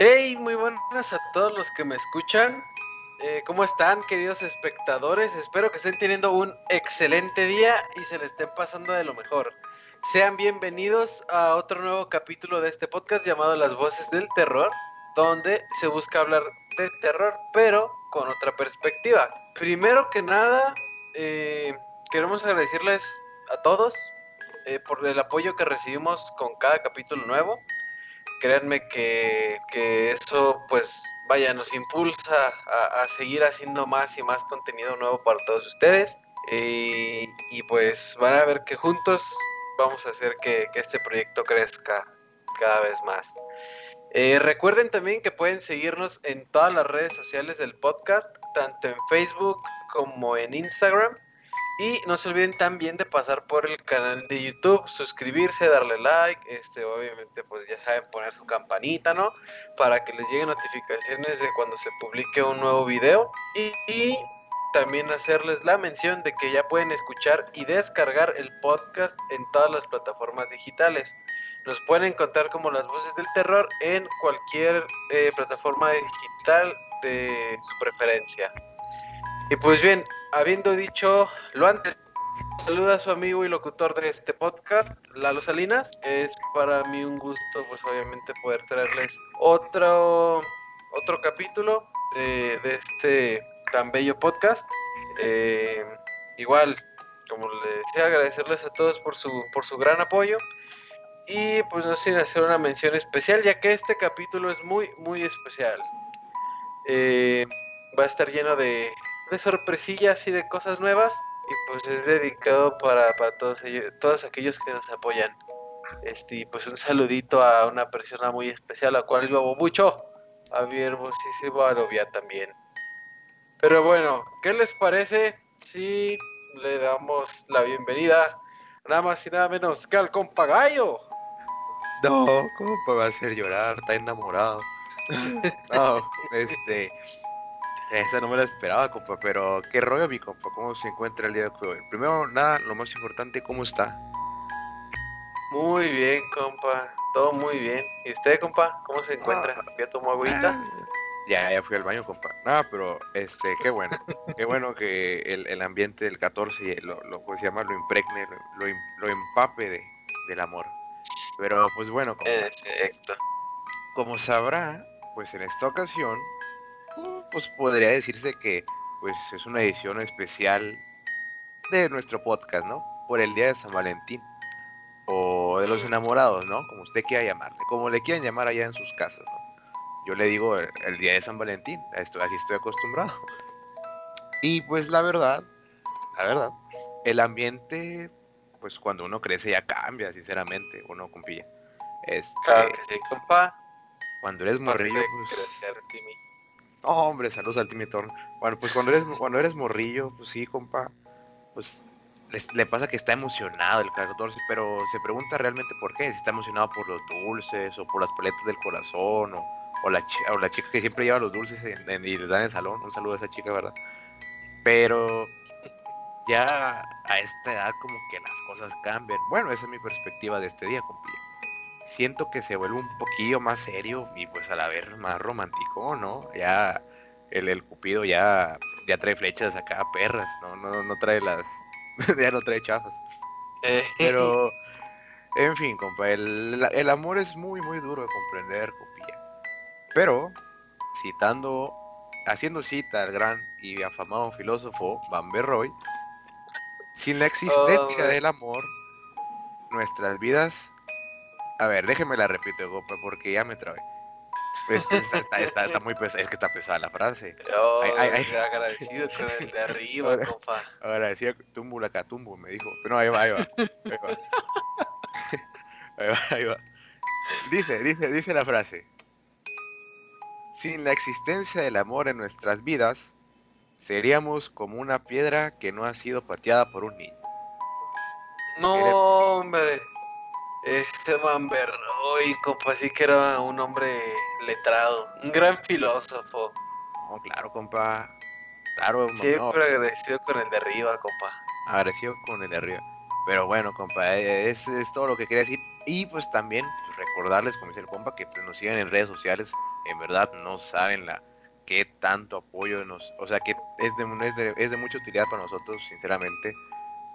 Hey, muy buenas a todos los que me escuchan. Eh, ¿Cómo están, queridos espectadores? Espero que estén teniendo un excelente día y se le estén pasando de lo mejor. Sean bienvenidos a otro nuevo capítulo de este podcast llamado Las Voces del Terror, donde se busca hablar de terror, pero con otra perspectiva. Primero que nada, eh, queremos agradecerles a todos eh, por el apoyo que recibimos con cada capítulo nuevo créanme que, eso pues vaya, nos impulsa a, seguir haciendo más y más contenido nuevo para todos ustedes. Y, pues van a ver que juntos vamos a hacer que, este proyecto crezca cada vez más. Eh, recuerden también que pueden seguirnos en todas las redes sociales del podcast, tanto en Facebook como en Instagram. Y no se olviden también de pasar por el canal de YouTube, suscribirse, darle like, este, obviamente pues ya saben poner su campanita, ¿no? Para que les lleguen notificaciones de cuando se publique un nuevo video. Y, también hacerles la mención de que ya pueden escuchar y descargar el podcast en todas las plataformas digitales. Nos pueden encontrar como las voces del terror en cualquier eh, plataforma digital de su preferencia. Y pues bien, habiendo dicho lo antes, saluda a su amigo y locutor de este podcast, Lalo Salinas. Es para mí un gusto, pues obviamente, poder traerles otro, otro capítulo de, este tan bello podcast. Eh, igual, como les decía, agradecerles a todos por su, por su gran apoyo. Y pues no sin hacer una mención especial, ya que este capítulo es muy, muy especial. Eh, va a estar lleno de, de sorpresillas y de cosas nuevas. Y pues es dedicado para, para todos ellos, todos aquellos que nos apoyan. Este, pues un saludito a una persona muy especial, a la cual yo amo mucho, a mi hermosísima novia también. Pero bueno, ¿qué les parece si le damos la bienvenida nada más y nada menos que al compagayo? No, ¿cómo va a hacer llorar? Está enamorado. no, este, esa no me la esperaba, compa, pero qué rollo, mi compa, ¿cómo se encuentra el día de hoy? Primero, nada, lo más importante, ¿cómo está? Muy bien, compa, todo muy bien. ¿Y usted, compa, cómo se encuentra? Ah, ¿Ya tomó agüita? Ah, ya, ya fui al baño, compa. Nada, pero, este, qué bueno. qué bueno que el, ambiente del 14 lo, lo, pues, se llama, lo impregne, lo, lo, empape de, del amor. Pero, pues bueno, compa. Como sabrá, pues en esta ocasión pues podría decirse que pues es una edición especial de nuestro podcast, ¿no? Por el día de San Valentín o de los enamorados, ¿no? Como usted quiera llamarle, como le quieran llamar allá en sus casas, ¿no? Yo le digo el, día de San Valentín, esto, así estoy acostumbrado. Y pues la verdad, la verdad, el ambiente, pues cuando uno crece ya cambia, sinceramente, uno compilla. Este, claro que sí, compa. Cuando eres morrillo, pues, hombre, saludos al Timmy Bueno, pues cuando eres, cuando eres morrillo, pues sí, compa, pues le, pasa que está emocionado el 14, pero se pregunta realmente por qué, si está emocionado por los dulces o por las paletas del corazón o, o, la, o la chica que siempre lleva los dulces y le dan en el salón, un saludo a esa chica, ¿verdad? Pero ya a esta edad como que las cosas cambian. Bueno, esa es mi perspectiva de este día, compa siento que se vuelve un poquillo más serio y pues a la vez más romántico, ¿no? Ya el, el Cupido ya, ya trae flechas acá, perras, ¿no? No, no trae las... ya no trae chafas. Eh. Pero, en fin, compa, el, el, amor es muy, muy duro de comprender, copia. Pero, citando, haciendo cita al gran y afamado filósofo Van Berroy, sin la existencia oh, del amor, nuestras vidas a ver, déjeme la repito, compa, porque ya me trabé. está, muy pesada, es que está pesada la frase. Oh, agradecido con el de arriba, ahora, compa. Agradecido, tumbo la catumbo, me dijo. Pero no, ahí va, ahí va. Ahí va, ahí va, Dice, dice, dice la frase. Sin la existencia del amor en nuestras vidas, seríamos como una piedra que no ha sido pateada por un niño. No, hombre. Este Manberroy, compa, sí que era un hombre letrado, un gran filósofo. No, claro, compa. Claro, Siempre agradecido con el de arriba, compa. Agradecido con el de arriba. Pero bueno, compa, eh, es, es todo lo que quería decir. Y pues también pues, recordarles, como dice el compa, que pues, nos sigan en redes sociales, en verdad no saben la qué tanto apoyo nos, o sea, que es de, es de, mucha utilidad para nosotros, sinceramente,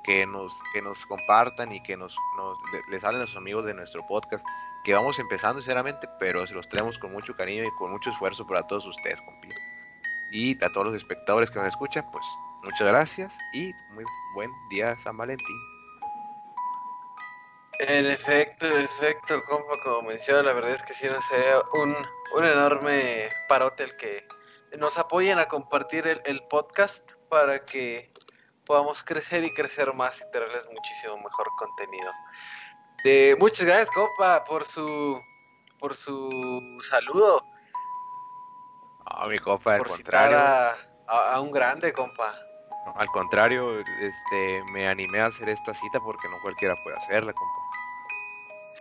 que nos, que nos compartan y que nos, nos les hablen a sus amigos de nuestro podcast, que vamos empezando sinceramente, pero se los traemos con mucho cariño y con mucho esfuerzo para todos ustedes, compi. Y a todos los espectadores que nos escuchan, pues muchas gracias y muy buen día San Valentín. En efecto, en efecto, compa, como menciona, la verdad es que sí nos sería un, un enorme parote el que nos apoyen a compartir el, podcast para que podamos crecer y crecer más y tenerles muchísimo mejor contenido. De, muchas gracias, compa, por su por su saludo. A mi compa, al contrario. A, un grande, compa. al contrario, este, me animé a hacer esta cita porque no cualquiera puede hacerla, compa.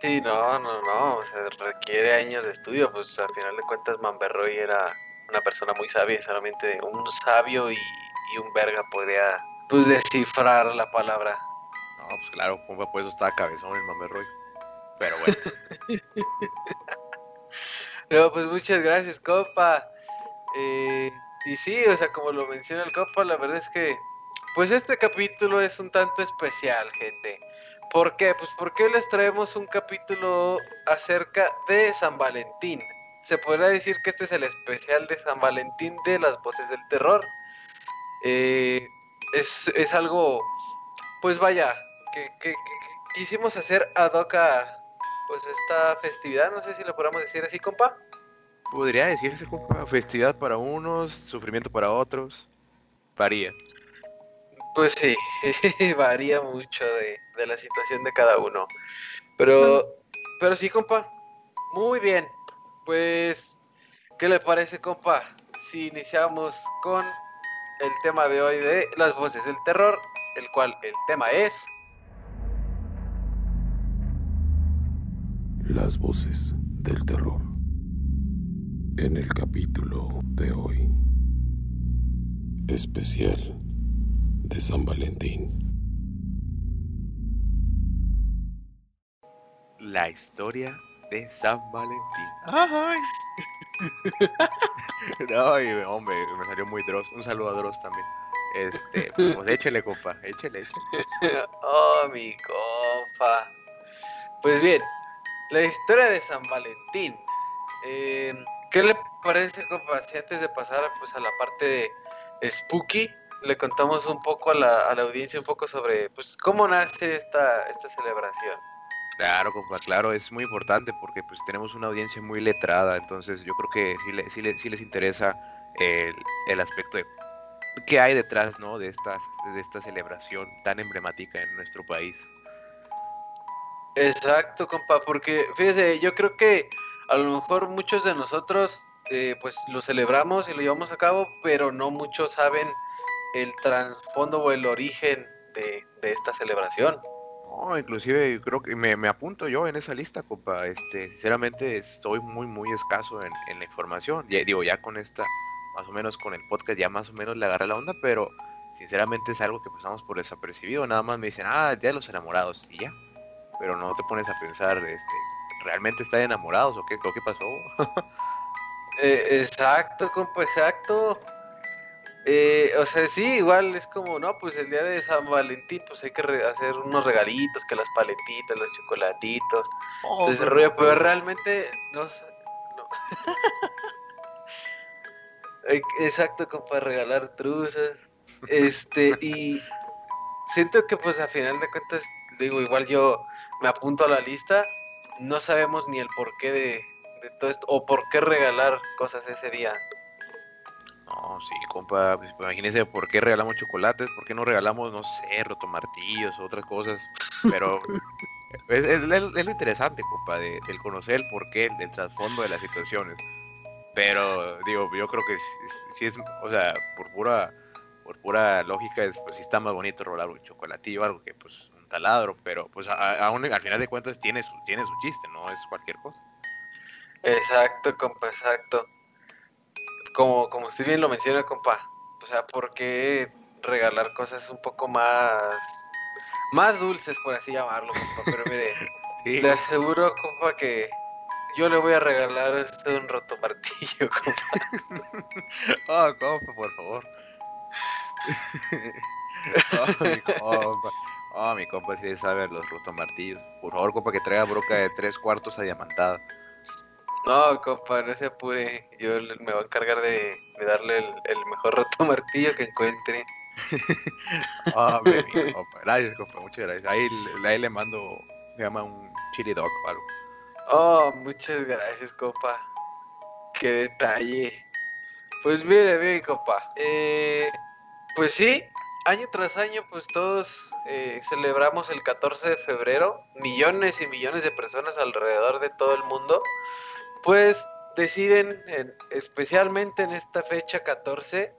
Sí, no, no, no, o requiere años de estudio, pues al final de cuentas Manberroy era una persona muy sabia, solamente un sabio y, un verga podría pues descifrar la palabra. No, pues claro, compa, pues eso estaba cabezón el Manberroy. Pero bueno. no, pues muchas gracias, compa. Eh, y sí, o sea, como lo menciona el compa, la verdad es que pues este capítulo es un tanto especial, gente. ¿Por qué? Pues porque les traemos un capítulo acerca de San Valentín. Se podría decir que este es el especial de San Valentín de las voces del terror. Eh, es, algo, pues vaya, que, quisimos hacer ad hoc a pues esta festividad. No sé si lo podemos decir así, compa. Podría decirse, compa, festividad para unos, sufrimiento para otros. Varía. Pues sí, varía mucho de, la situación de cada uno. Pero, pero sí, compa. Muy bien. Pues, ¿qué le parece, compa? Si iniciamos con el tema de hoy de las voces del terror, el cual el tema es... Las voces del terror. En el capítulo de hoy. Especial de San Valentín. La historia de San Valentín. ¡Ay! no, hombre, me salió muy Dross. Un saludo a Dross también. Este, pues échele, compa, échele, échele. oh, mi compa. Pues bien, la historia de San Valentín. Eh, ¿Qué le parece, compa? Si antes de pasar pues, a la parte de Spooky, le contamos un poco a la, a la audiencia, un poco sobre pues cómo nace esta, esta celebración. Claro, compa, claro, es muy importante porque pues tenemos una audiencia muy letrada, entonces yo creo que sí, sí, les interesa el, el, aspecto de qué hay detrás, ¿no? De, estas, de esta celebración tan emblemática en nuestro país. Exacto, compa, porque fíjese, yo creo que a lo mejor muchos de nosotros eh, pues lo celebramos y lo llevamos a cabo, pero no muchos saben el trasfondo o el origen de, esta celebración. Inclusive creo que me, apunto yo en esa lista, compa. Este, sinceramente estoy muy, muy escaso en, la información. Ya, digo, ya con esta, más o menos con el podcast, ya más o menos le agarré la onda, pero sinceramente es algo que pasamos por desapercibido. Nada más me dicen, ah, Día de los Enamorados, y ya. Pero no te pones a pensar, este, ¿realmente están enamorados o qué, qué pasó? Eh, exacto, compa, exacto. Eh, o sea, sí, igual es como, no, pues el día de San Valentín, pues hay que hacer unos regalitos, que las paletitas, los chocolatitos, oh, pero, pero realmente no, no. Exacto, como para regalar truzas. Este, y siento que pues a final de cuentas, digo, igual yo me apunto a la lista, no sabemos ni el porqué de, de todo esto, o por qué regalar cosas ese día. No, sí, compa, pues, imagínese por qué regalamos chocolates, por qué no regalamos, no sé, rotomartillos o otras cosas. Pero es, lo interesante, compa, de, del conocer el porqué, del trasfondo de las situaciones. Pero, digo, yo creo que si, es, o sea, por pura, por pura lógica, es, pues sí está más bonito rolar un chocolatillo, algo que pues un taladro, pero pues aún al final de cuentas tiene su, tiene su chiste, no es cualquier cosa. Exacto, compa, exacto como, como usted bien lo menciona, compa, o sea, ¿por qué regalar cosas un poco más, más dulces, por así llamarlo, compa? Pero mire, le aseguro, compa, que yo le voy a regalar a usted un roto martillo, compa. oh, compa, por favor. oh, mi compa. Oh, mi compa sí sabe los rotomartillos. Por favor, compa, que traiga broca de tres cuartos a diamantada. No, compa, no se apure. Yo me voy a encargar de, darle el, mejor roto martillo que encuentre. oh, mi compa. Gracias, compa, muchas gracias. Ahí, ahí le mando, me llama un chili dog o algo. Oh, muchas gracias, compa. Qué detalle. Pues mire, bien, compa. Eh, pues sí, año tras año, pues todos eh, celebramos el 14 de febrero. Millones y millones de personas alrededor de todo el mundo, pues deciden, especialmente en esta fecha 14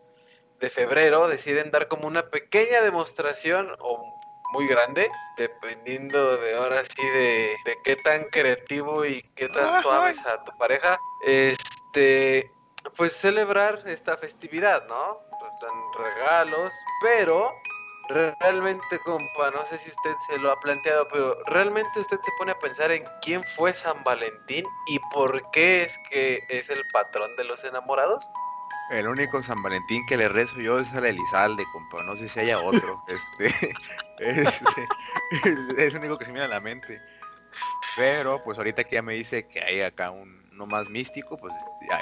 de febrero, deciden dar como una pequeña demostración o muy grande, dependiendo de ahora sí de, de qué tan creativo y qué tanto ames a tu pareja, este, pues celebrar esta festividad, ¿no? Pues dan regalos, pero realmente, compa, no sé si usted se lo ha planteado, pero realmente usted se pone a pensar en quién fue San Valentín y por qué es que es el patrón de los enamorados. El único San Valentín que le rezo yo es al Elizalde, compa. No sé si haya otro. este, es, el único que se me viene a la mente. Pero, pues ahorita que ya me dice que hay acá un, uno más místico, pues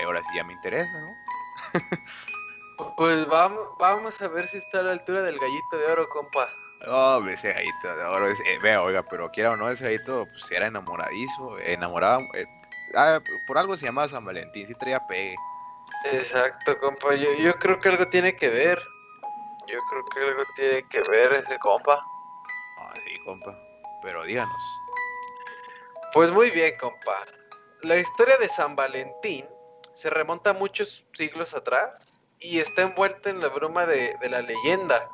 ahora sí ya me interesa, ¿no? Pues vamos, vamos a ver si está a la altura del gallito de oro, compa. Oh, ese gallito de oro, eh, vea, oiga, pero quiera o no, ese gallito pues era enamoradizo, enamorado, eh, ah, por algo se llamaba San Valentín, sí traía pegue. Exacto, compa. Yo, creo que algo tiene que ver. Yo creo que algo tiene que ver ese compa. Ah, sí, compa. Pero díganos. Pues muy bien, compa. La historia de San Valentín se remonta muchos siglos atrás y está envuelta en la bruma de, de la leyenda.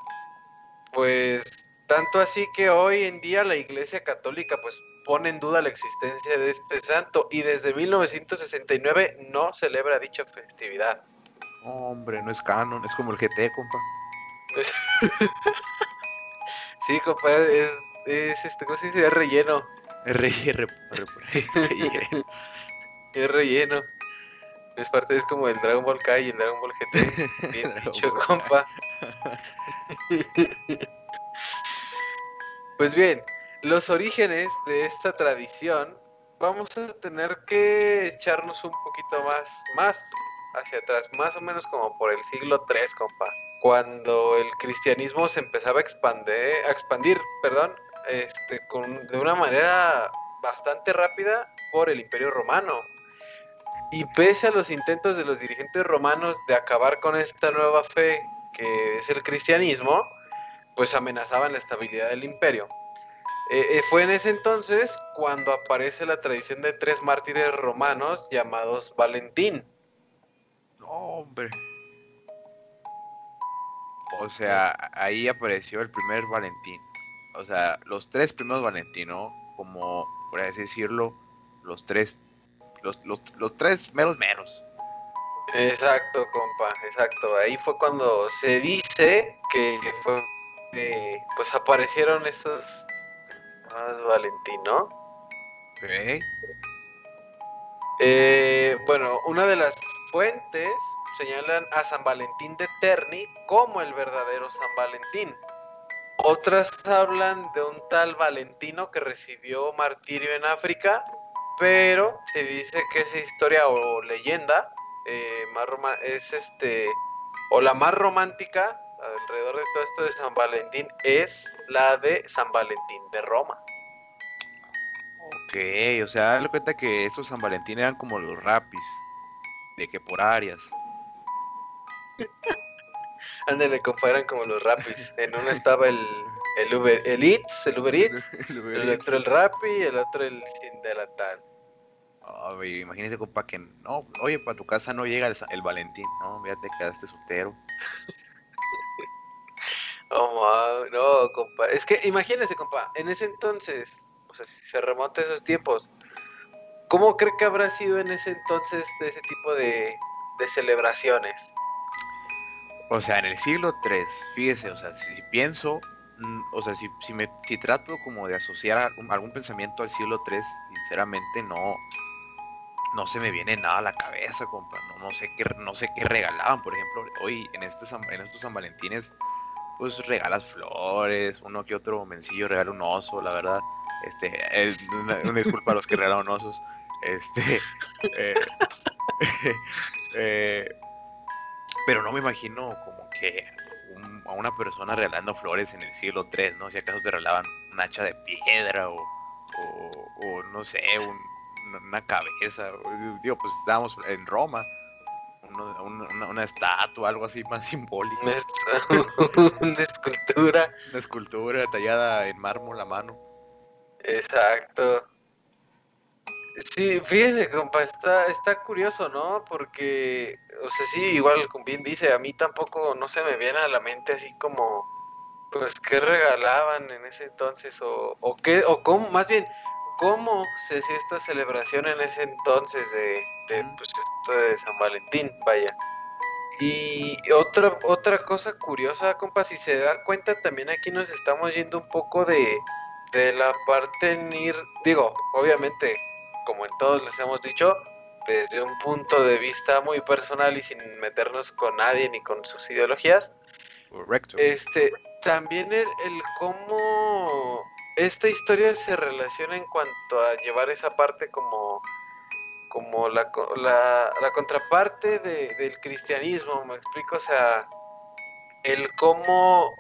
Pues tanto así que hoy en día la Iglesia Católica pues pone en duda la existencia de este santo y desde 1969 no celebra dicha festividad. Hombre, no es canon, es como el GT, compa. sí, compa, es, es este, ¿cómo se dice? Es relleno. Es relleno. es parte, es como el Dragon Ball Kai y el Dragon Ball GT. Bien dicho, compa. pues bien, los orígenes de esta tradición, vamos a tener que echarnos un poquito más, más hacia atrás, más o menos como por el siglo III, compa, cuando el cristianismo se empezaba a expandir, a expandir perdón, este, con, de una manera bastante rápida por el Imperio Romano. Y pese a los intentos de los dirigentes romanos de acabar con esta nueva fe que es el cristianismo, pues amenazaban la estabilidad del imperio. Eh, eh, fue en ese entonces cuando aparece la tradición de tres mártires romanos llamados Valentín. hombre. O sea, ahí apareció el primer Valentín. O sea, los tres primeros Valentín, ¿no? Como, por así decirlo, los tres, los, los, tres meros menos. Exacto, compa, exacto. Ahí fue cuando se dice que fue, eh, pues aparecieron estos más Valentino. Eh, bueno, una de las fuentes señalan a San Valentín de Terni como el verdadero San Valentín. Otras hablan de un tal Valentino que recibió martirio en África, pero se dice que esa historia o leyenda eh, más es este o la más romántica alrededor de todo esto de San Valentín es la de San Valentín de Roma. Ok, o sea, lo cuenta que estos San Valentín eran como los rapis, de que por áreas. Ándale, compa, eran como los rapis. En uno estaba el, el Uber el Eats, el Uber Eats, el, otro el Rappi y el otro el Sindelatal. Oh, imagínese, compa, que no, oye, para tu casa no llega el, el Valentín, no, ya te quedaste soltero. Oh, no, compa. Es que imagínese, compa, en ese entonces, o sea, si se remonta a esos tiempos, ¿cómo cree que habrá sido en ese entonces de ese tipo de, celebraciones? O sea, en el siglo III, fíjese, o sea, si, pienso, o sea, si, si, me, si trato como de asociar algún, pensamiento al siglo III, sinceramente no, no se me viene nada a la cabeza, compa. No, no sé qué, no sé qué regalaban, por ejemplo, hoy en estos, en estos San Valentines, pues regalas flores, uno que otro mencillo regala un oso, la verdad. Este, es una, disculpa a los que regalaron osos. Este, eh, eh, pero no me imagino como que a una persona regalando flores en el siglo III, ¿no? Si acaso te regalaban un hacha de piedra o, o, no sé, una cabeza. Digo, pues estábamos en Roma. una, una, estatua, algo así más simbólico. Una, escultura. Una escultura tallada en mármol a mano. Exacto. Sí, fíjese, compa, está, está curioso, ¿no? Porque, o sea, sí, igual como bien dice, a mí tampoco no se me viene a la mente así como, pues, qué regalaban en ese entonces, o, o qué, o cómo, más bien, cómo se hacía esta celebración en ese entonces de, de, pues, esto de San Valentín, vaya. Y otra, otra cosa curiosa, compa, si se da cuenta, también aquí nos estamos yendo un poco de, de la parte en ir, digo, obviamente como en todos les hemos dicho, desde un punto de vista muy personal y sin meternos con nadie ni con sus ideologías. Correcto. Este, también el, cómo esta historia se relaciona en cuanto a llevar esa parte como, como la, la, contraparte del cristianismo, me explico, o sea, el cómo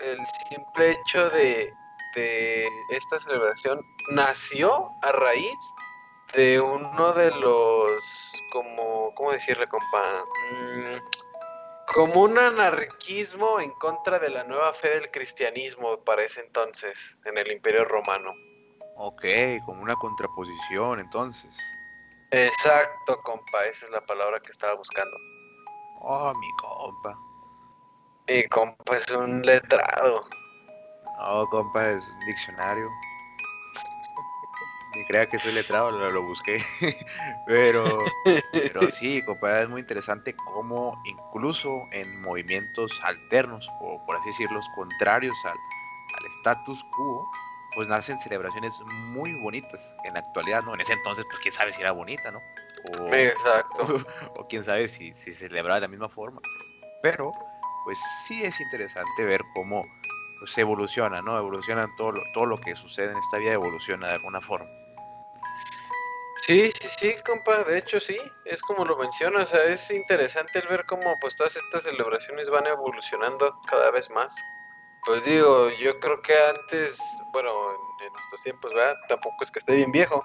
el simple hecho de, de esta celebración nació a raíz de uno de los, como, ¿cómo decirle, compa? Mm, como un anarquismo en contra de la nueva fe del cristianismo para ese entonces, en el Imperio Romano. Ok, como una contraposición entonces. Exacto, compa, esa es la palabra que estaba buscando. Oh, mi compa. Mi compa es un letrado. No, compa, es un diccionario. Ni crea que soy letrado, lo, lo busqué. pero, pero sí, compa, es muy interesante cómo incluso en movimientos alternos, o por así decirlo, contrarios al, al status quo, pues nacen celebraciones muy bonitas en la actualidad, ¿no? En ese entonces, pues quién sabe si era bonita, ¿no? O, Exacto. O, quién sabe si, si se celebraba de la misma forma. Pero, pues sí es interesante ver cómo pues evoluciona, ¿no? Evoluciona todo lo, todo lo que sucede en esta vida, evoluciona de alguna forma. Sí, sí, sí, compa, de hecho sí, es como lo menciona, o sea, es interesante el ver cómo pues todas estas celebraciones van evolucionando cada vez más. Pues digo, yo creo que antes, bueno, en, nuestros tiempos, ¿verdad? Tampoco es que esté bien viejo.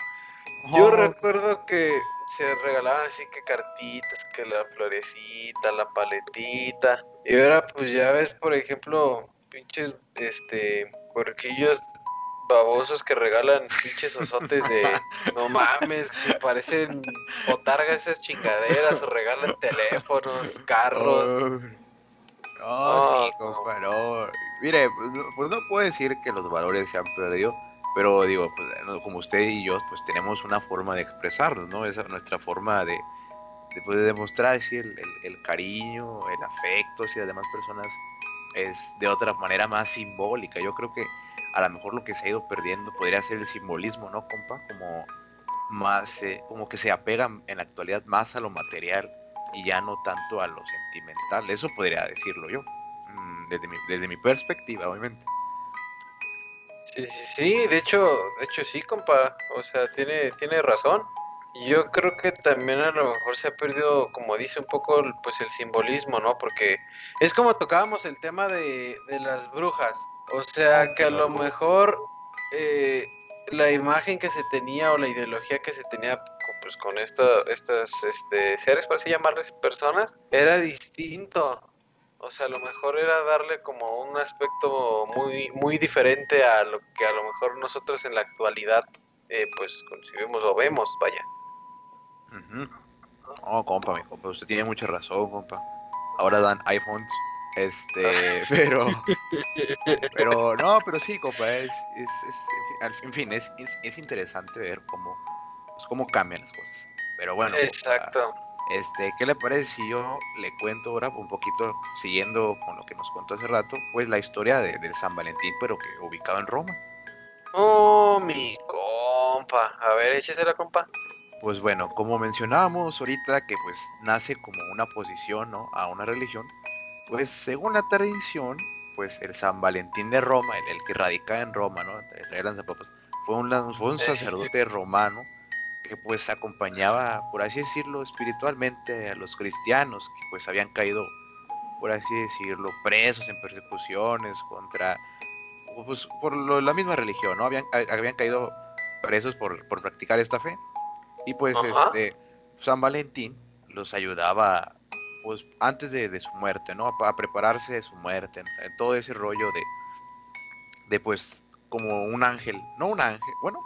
Yo recuerdo que se regalaban así que cartitas, que la florecita, la paletita. Y ahora pues ya ves, por ejemplo, pinches este puerquillos babosos que regalan pinches osotes de no mames, que parecen botargas esas chingaderas o regalan teléfonos, carros. Oh, sí, Mire, pues, pues no puedo decir que los valores se han perdido, pero digo, pues, como usted y yo, pues tenemos una forma de expresarnos, ¿no? Esa es nuestra forma de, de, pues, demostrar si el, el, cariño, el afecto hacia las demás personas es de otra manera más simbólica. Yo creo que a lo mejor lo que se ha ido perdiendo podría ser el simbolismo, ¿no, compa? Como más, eh, como que se apegan en la actualidad más a lo material y ya no tanto a lo sentimental. Eso podría decirlo yo, mm, desde mi, desde mi perspectiva, obviamente. Sí, sí, sí, de hecho, de hecho sí, compa, o sea, tiene, tiene razón. Yo creo que también a lo mejor se ha perdido, como dice un poco, pues el simbolismo, ¿no? Porque es como tocábamos el tema de, de las brujas. O sea, que a lo mejor eh, la imagen que se tenía o la ideología que se tenía pues con esto, estos este, seres, por así llamarles personas, era distinto. O sea, a lo mejor era darle como un aspecto muy, muy diferente a lo que a lo mejor nosotros en la actualidad eh, pues concibimos o vemos, vaya. Oh, compa, mi compa, usted tiene mucha razón, compa. Ahora dan iPhones. Este, pero. Pero, no, pero sí, compa, es. es, en fin, es, es, interesante ver cómo, pues, cómo cambian las cosas. Pero bueno. Exacto. este, ¿qué le parece si yo le cuento ahora un poquito, siguiendo con lo que nos contó hace rato, pues la historia de, del San Valentín, pero que ubicado en Roma? Oh, mi compa. A ver, échese la compa. pues bueno, como mencionábamos ahorita que pues nace como una posición, ¿no? A una religión, pues según la tradición, pues el San Valentín de Roma, el, que radica en Roma, ¿no? Fue un, fue un sacerdote romano que pues acompañaba, por así decirlo, espiritualmente a los cristianos que pues habían caído, por así decirlo, presos en persecuciones contra, pues por la misma religión, ¿no? Habían, habían caído presos por, por practicar esta fe. Y pues este San Valentín los ayudaba pues antes de, su muerte, ¿no? A, prepararse de su muerte, en, todo ese rollo de, de pues como un ángel, no un ángel, bueno,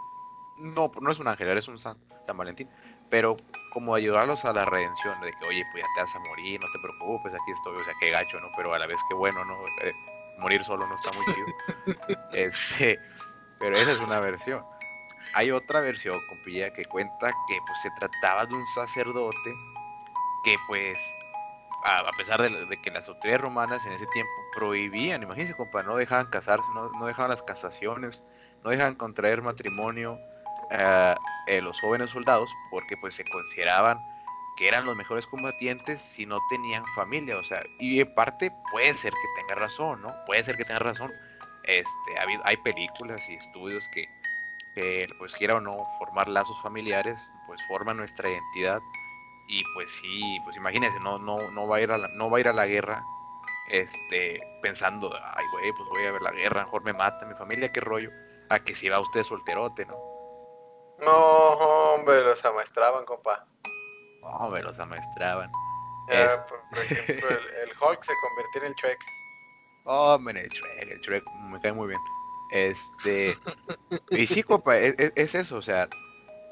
no, no es un ángel, eres un San, San Valentín, pero como ayudarlos a la redención, de que, oye, pues ya te vas a morir, no te preocupes, aquí estoy, o sea, qué gacho, ¿no? Pero a la vez que bueno, ¿no? Eh, morir solo no está muy chido. este, pero esa es una versión. Hay otra versión, compilla, que cuenta que pues se trataba de un sacerdote que pues a, pesar de, que las autoridades romanas en ese tiempo prohibían, imagínense, compa, no dejaban casarse, no, dejaban las casaciones, no dejaban contraer matrimonio eh, eh, los jóvenes soldados porque pues se consideraban que eran los mejores combatientes si no tenían familia, o sea, y en parte puede ser que tenga razón, ¿no? Puede ser que tenga razón. Este, hay, hay películas y estudios que, que, pues quiera o no formar lazos familiares, pues forman nuestra identidad y pues sí, pues imagínense, no, no, no va a ir a la, no va a ir a la guerra, este, pensando, ay güey, pues voy a ver la guerra, mejor me mata mi familia, qué rollo, a que si va usted solterote, ¿no? No, hombre, los amaestraban, compa. Hombre, los amaestraban. por, ejemplo, el, Hulk se convirtió en el Shrek. Hombre, el Shrek, el Shrek me cae muy bien. Este, y sí, compa, es, es eso, o sea,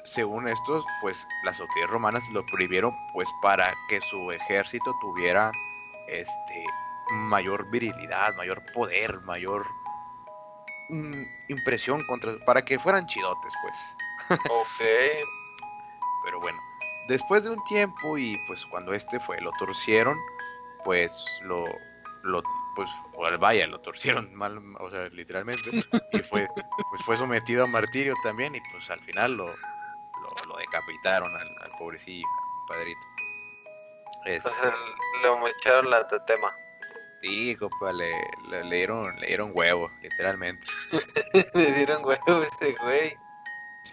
según estos, pues las autoridades romanas lo prohibieron pues para que su ejército tuviera este mayor virilidad, mayor poder, mayor mm, impresión contra para que fueran chidotes, pues. Ok. Pero bueno, después de un tiempo y pues cuando este fue, lo torcieron, pues lo lo pues vaya, lo torcieron mal, o sea, literalmente, y fue pues fue sometido a martirio también y pues al final lo lo, decapitaron al, al, pobrecillo, padrito. Este, le echaron la tetema. Sí, compa, le, le, dieron, le dieron huevo, literalmente. le dieron huevo ese güey.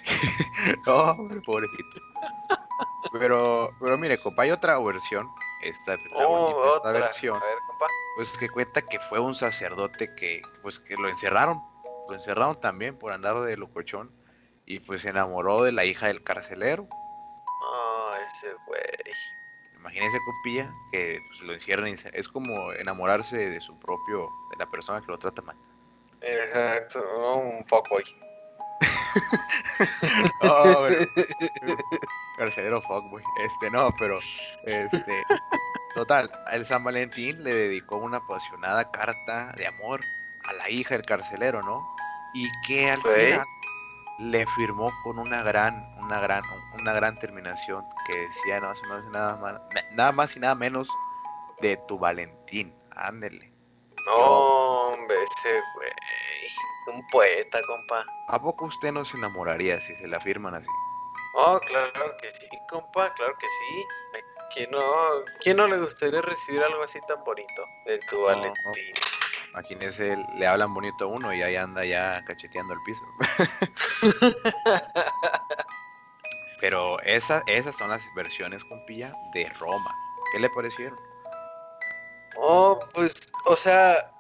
no, pobrecito. Pero, pero mire, compa, hay otra versión. Esta, oh, otra. versión. A ver, compa. Pues que cuenta que fue un sacerdote que, pues que lo encerraron. Lo encerraron también por andar de locochón y pues se enamoró de la hija del carcelero. Ah, ese güey. Imagínese, copilla, que pues, lo encierran y es como enamorarse de su propio, de la persona que lo trata mal. Exacto, un fuckboy. oh, carcelero fuckboy. Este no, pero este total, el San Valentín le dedicó una apasionada carta de amor a la hija del carcelero, ¿no? Y que al final le firmó con una gran, una gran, una gran terminación que decía nada más, nada más, nada más y nada menos de tu Valentín. Ándele. No, hombre, ese güey. Un poeta, compa. ¿A poco usted no se enamoraría si se la firman así? Oh, claro que sí, compa, claro que sí. ¿Quién no, quién no le gustaría recibir algo así tan bonito de tu Valentín? Imagínese, le hablan bonito a uno y ahí anda ya cacheteando el piso. Pero esa, esas son las versiones, compilla, de Roma. ¿Qué le parecieron? Oh, pues, o sea,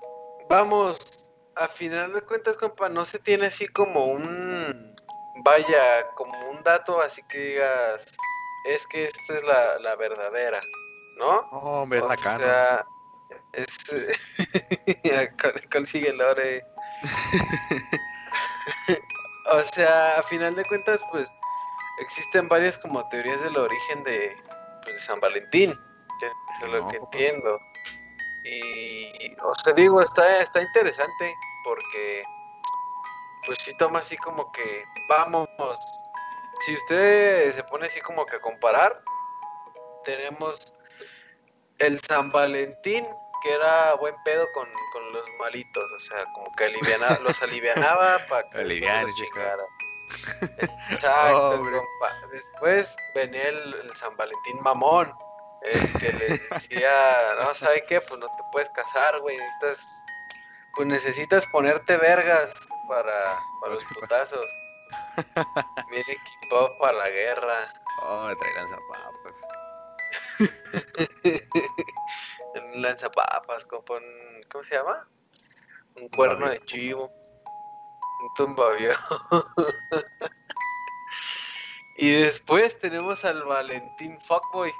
vamos, a final de cuentas, compa, no se tiene así como un, vaya, como un dato así que digas, es que esta es la, la verdadera, ¿no? Oh, hombre, es la cara. Es. consigue el lore. o sea, a final de cuentas, pues existen varias como teorías del origen de, pues, de San Valentín. Eso es lo que entiendo. Y, o sea, digo, está, está interesante porque, pues sí toma así como que, vamos, si usted se pone así como que a comparar, tenemos el San Valentín que era buen pedo con, con los malitos, o sea, como que aliviana, los alivianaba para que los chingara. Exacto, compa. Después venía el, San Valentín mamón, el que les decía, no, ¿sabes qué? Pues no te puedes casar, güey, necesitas, pues necesitas ponerte vergas para, para los putazos. Viene equipo para la guerra. Oh, trae lanzapapas. lanzapapas, compa, ¿cómo se llama? Un cuerno de chivo. Un tumbavío. y después tenemos al Valentín Fuckboy.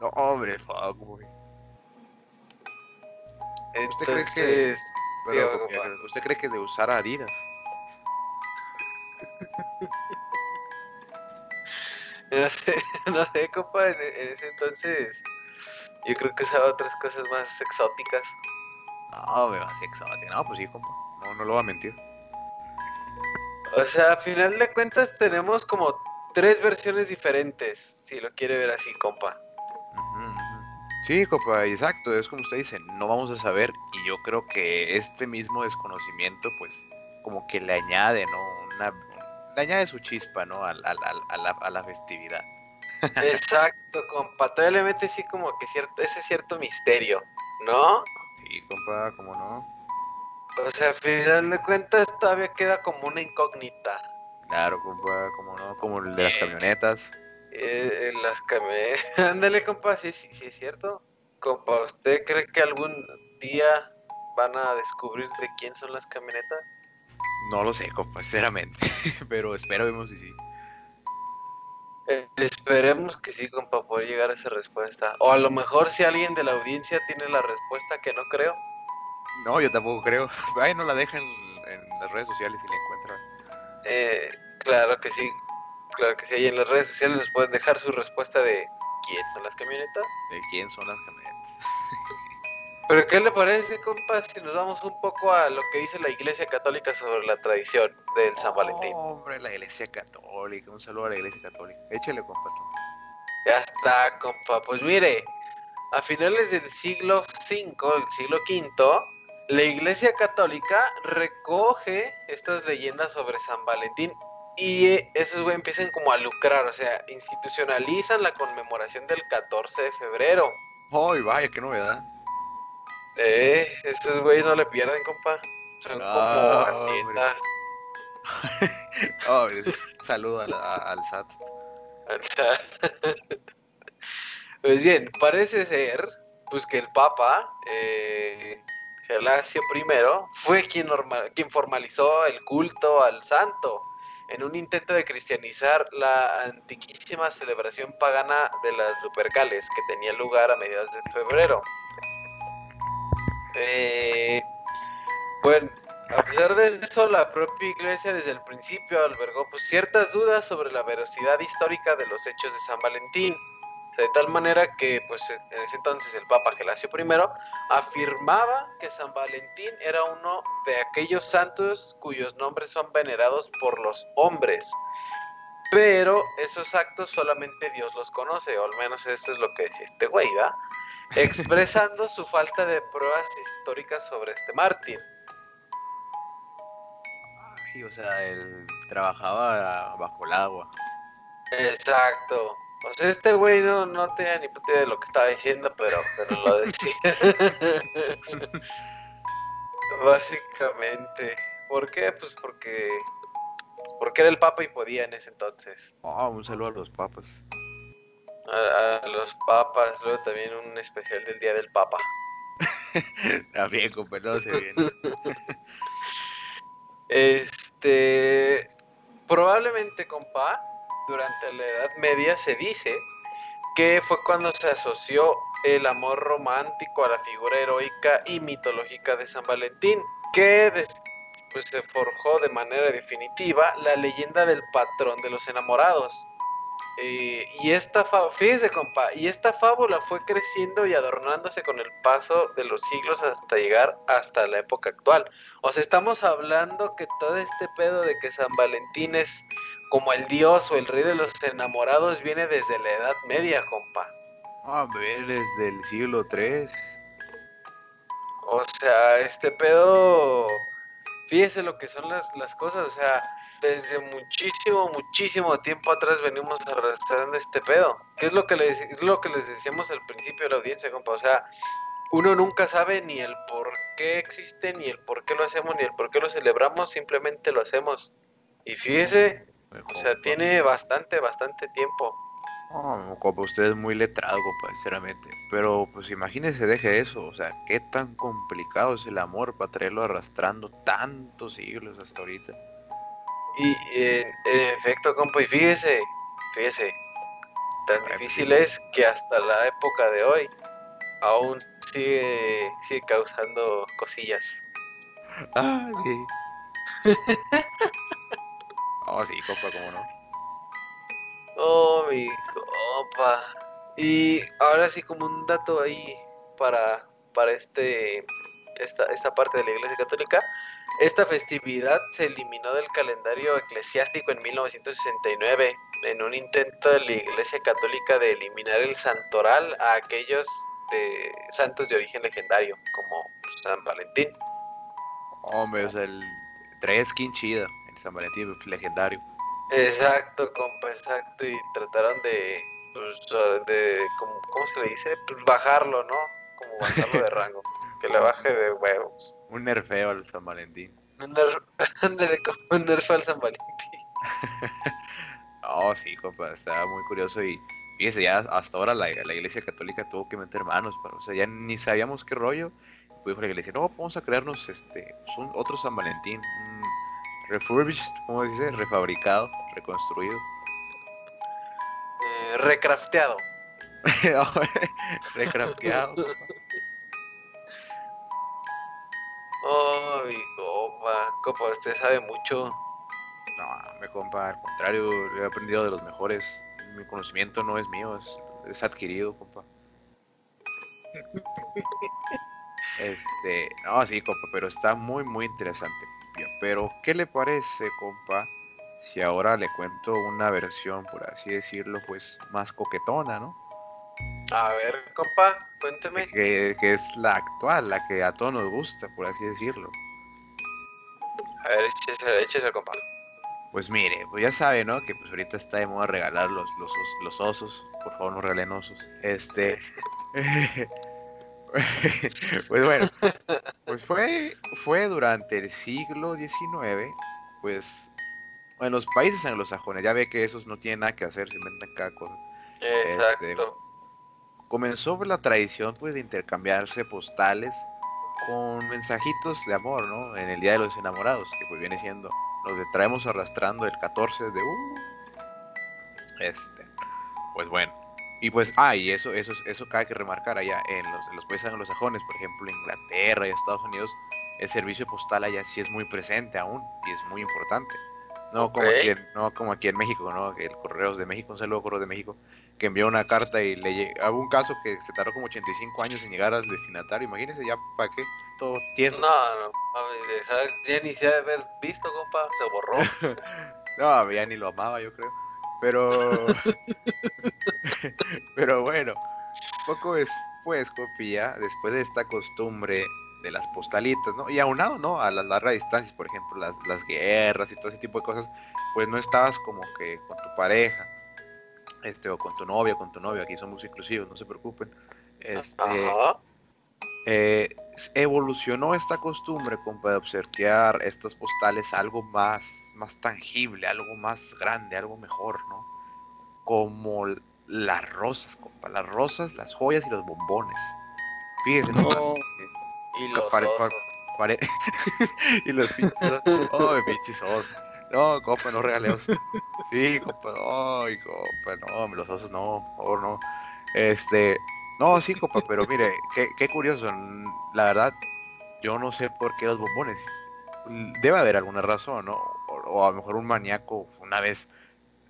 No, hombre, Fuckboy. ¿Usted cree que, ¿Usted cree que de usar harinas? no sé, no sé, compa, en, ese entonces yo creo que usaba otras cosas más exóticas. No, más exóticas. No, pues sí, compa. No, no lo va a mentir. O sea, a final de cuentas tenemos como tres versiones diferentes, si lo quiere ver así, compa. Sí, compa, exacto, es como usted dice, no vamos a saber y yo creo que este mismo desconocimiento pues como que le añade, ¿no? Una, le añade su chispa, ¿no? A, a, la, festividad. Exacto, compa, todavía le mete así como que cierto, ese cierto misterio, ¿no? Sí, compa, ¿cómo no? O sea, al final de cuentas todavía queda como una incógnita. Claro, compa, como no, como el de las camionetas. Eh, las camionetas. Ándale, compa, sí, sí, sí, es cierto. Compa, ¿usted cree que algún día van a descubrir de quién son las camionetas? No lo sé, compa, sinceramente. Pero esperemos y sí. Eh, esperemos que sí, compa, poder llegar a esa respuesta. O a lo mejor si alguien de la audiencia tiene la respuesta, que no creo. No, yo tampoco creo. Ay, no la dejan en las redes sociales y la encuentran. Eh, claro que sí. Claro que sí. Ahí en las redes sociales nos pueden dejar su respuesta de quién son las camionetas. De quién son las camionetas. Pero ¿qué le parece, compa, si nos vamos un poco a lo que dice la Iglesia Católica sobre la tradición del San Valentín? Hombre, la Iglesia Católica. Un saludo a la Iglesia Católica. Échale, compa. Ya está, compa. Pues mire, a finales del siglo V, el siglo V, la Iglesia Católica recoge estas leyendas sobre San Valentín y esos güey empiezan como a lucrar, o sea, institucionalizan la conmemoración del 14 de febrero. ¡Ay, vaya, qué novedad! Eh, esos güeyes no le pierden, compa. Son como hacienda. oh, saludo al, al SAT. Al SAT. pues bien, parece ser pues que el Papa eh, Gelasio I fue quien, quien formalizó el culto al santo en un intento de cristianizar la antiquísima celebración pagana de las Lupercales que tenía lugar a mediados de febrero. Eh, bueno, a pesar de eso, la propia iglesia desde el principio albergó pues, ciertas dudas sobre la veracidad histórica de los hechos de San Valentín de tal manera que, pues, en ese entonces el Papa Gelasio I afirmaba que San Valentín era uno de aquellos santos cuyos nombres son venerados por los hombres. Pero esos actos solamente Dios los conoce, o al menos eso es lo que decía este güey, ¿va? Expresando su falta de pruebas históricas sobre este mártir. Sí, o sea, él trabajaba bajo el agua. Exacto. O sea, este güey no, no tenía ni puta idea de lo que estaba diciendo, pero, pero lo decía. Básicamente. ¿Por qué? Pues porque. Porque era el papa y podía en ese entonces. Ah, un saludo a los papas. A, los papas, luego también un especial del Día del Papa. También, compa, no se bien. este. Probablemente, compa, durante la Edad Media se dice que fue cuando se asoció el amor romántico a la figura heroica y mitológica de San Valentín, que pues, se forjó de manera definitiva la leyenda del patrón de los enamorados. Eh, y esta fíjese compa, y esta fábula fue creciendo y adornándose con el paso de los siglos hasta llegar hasta la época actual. O sea, estamos hablando que todo este pedo de que San Valentín es como el dios o el rey de los enamorados viene desde la Edad Media, compa. A ver, desde el siglo III. O sea, este pedo, fíjese lo que son las, las cosas, o sea, desde muchísimo, muchísimo tiempo atrás venimos arrastrando este pedo. ¿Qué es lo que les, es lo que les decíamos al principio de la audiencia, compa? O sea, uno nunca sabe ni el por qué existe, ni el por qué lo hacemos, ni el por qué lo celebramos, simplemente lo hacemos. Y fíjese, o sea, tiene bastante, bastante tiempo. No, compa, usted es muy letrado, compa, sinceramente. Pero, pues imagínese, deje eso. O sea, qué tan complicado es el amor para traerlo arrastrando tantos siglos hasta ahorita. Y en, efecto, compa, y fíjese, fíjese, tan difícil es que hasta la época de hoy aún sigue, sigue causando cosillas. Ah, sí. oh, sí, compa, cómo no. Oh, mi copa. Y ahora sí como un dato ahí para, para este esta, esta parte de la Iglesia Católica. Esta festividad se eliminó del calendario eclesiástico en 1969 en un intento de la Iglesia Católica de eliminar el santoral a aquellos de santos de origen legendario, como San Valentín. Hombre, o sea, el tres skin chida, el San Valentín legendario. Exacto, compa, exacto. Y trataron de, pues, de ¿cómo, se le dice? Pues bajarlo, ¿no? Como bajarlo de rango. que le baje de huevos. Un nerfeo al San Valentín. Un, nerf... un nerfeo al San Valentín. oh, sí, compa, estaba muy curioso y fíjese, ya hasta ahora la, la, iglesia católica tuvo que meter manos, para, o sea, ya ni sabíamos qué rollo. Pues dijo la iglesia, no, vamos a crearnos este, pues, otro San Valentín, refurbished, ¿cómo dice? Refabricado, reconstruido. Eh, recrafteado. recrafteado. Oh, mi compa, compa, usted sabe mucho. No, me compa, al contrario, he aprendido de los mejores. Mi conocimiento no es mío, es, es adquirido, compa. este, no, sí, compa, pero está muy, muy interesante. Pero, ¿qué le parece, compa, si ahora le cuento una versión, por así decirlo, pues más coquetona, ¿no? A ver, compa, cuénteme. Que, que es la actual, la que a todos nos gusta, por así decirlo. A ver, échese, échese, compa. Pues mire, pues ya sabe, ¿no? Que pues ahorita está de moda regalar los, los, los osos. Por favor, no regalen osos. Este. pues bueno, pues fue, fue durante el siglo XIX, pues, en los países anglosajones, ya ve que esos no tienen nada que hacer, se inventan cada cosa. Exacto. Este, comenzó la tradición, pues, de intercambiarse postales con mensajitos de amor, ¿no? En el Día de los Enamorados, que pues viene siendo, nos traemos arrastrando el 14 de... Uh, este, pues bueno, y pues, ah, y eso, eso, eso cabe que remarcar allá en los, en los países anglosajones, por ejemplo, Inglaterra y Estados Unidos, el servicio postal allá sí es muy presente aún y es muy importante. No, como, aquí en, no como aquí en México, ¿no? El Correos de México, un saludo Correos de México, que envió una carta y le llegó un caso que se tardó como 85 años en llegar al destinatario. Imagínense ya para qué todo tieso. No, no, ya ni se ha de haber visto, compa, se borró. no, ya ni lo amaba, yo creo. Pero. pero bueno, poco después, copia, después de esta costumbre de las postalitas, ¿no? Y aunado, ¿no? A las largas distancias, por ejemplo, las, las guerras y todo ese tipo de cosas, pues no estabas como que con tu pareja, este, o con tu novia, con tu novio, aquí somos inclusivos, no se preocupen. Este, eh, evolucionó esta costumbre como de obsequiar estas postales algo más más tangible, algo más grande, algo mejor, ¿no? Como las rosas, compa, las rosas, las joyas y los bombones. Fíjense, ¿no? y los pare, y los pinches Oh, pinches osos. No, compa, no regalemos. Sí, compa, ay, compa, no, los osos no, por favor, no. Este, no, sí, compa, pero mire, qué, qué curioso. La verdad, yo no sé por qué los bombones. Debe haber alguna razón, ¿no? o a lo mejor un maníaco una vez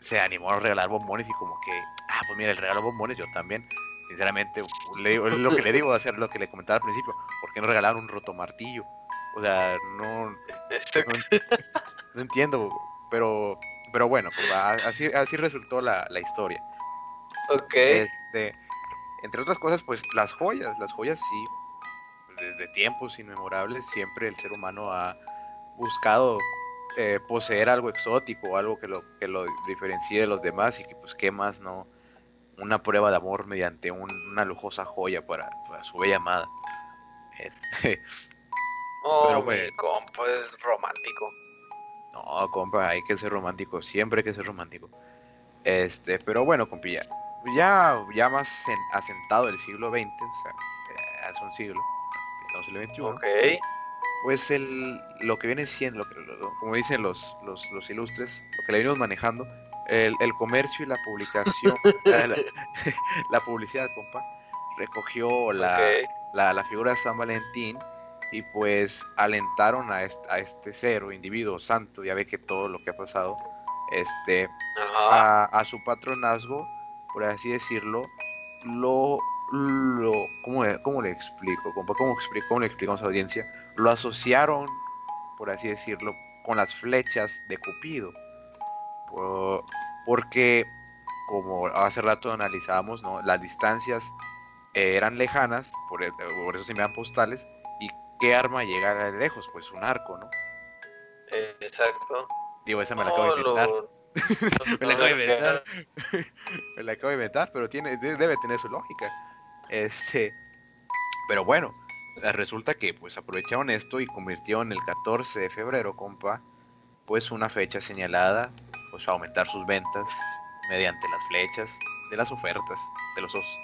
se animó a regalar bombones y como que, ah, pues mira, el regalo bombones yo también. Sinceramente, le, es lo que le digo, hacer lo que le comentaba al principio, ¿por qué no regalar un roto martillo? O sea, no, no, entiendo, pero, pero bueno, pues, así, así resultó la, la historia. Ok. Este, entre otras cosas, pues las joyas, las joyas sí, desde tiempos inmemorables siempre el ser humano ha buscado eh, poseer algo exótico, algo que lo, que lo diferencie de los demás y que pues qué más, ¿no? Una prueba de amor mediante una lujosa joya para, su bella amada. Este, oh, pero, mi compa, es romántico. No, compa, hay que ser romántico, siempre hay que ser romántico. Este, pero bueno, compilla, ya, ya más asentado el siglo XX, o sea, hace un siglo, estamos en el XXI. Ok. Pues el, lo que viene siendo, como dicen los, los, ilustres, lo que le venimos manejando, el, comercio y la publicación, la, publicidad, compa, recogió la, la, figura de San Valentín y pues alentaron a este, a este cero, individuo santo, ya ve que todo lo que ha pasado, este, a, su patronazgo, por así decirlo, lo, lo ¿cómo, cómo le explico? ¿Cómo, cómo, explico, ¿Cómo le explicamos a la audiencia? Lo asociaron, por así decirlo, con las flechas de Cupido. porque, como hace rato analizábamos, ¿no? las distancias eran lejanas, por, por eso se envían postales, y qué arma llega de lejos, pues un arco, ¿no? exacto. Digo, esa me la acabo de inventar. me la acabo de inventar. me la acabo de inventar, pero tiene, debe tener su lógica. Este, pero bueno, resulta que pues aprovecharon esto y convirtieron el 14 de febrero, compa, pues una fecha señalada, pues a aumentar sus ventas mediante las flechas de las ofertas de los osos.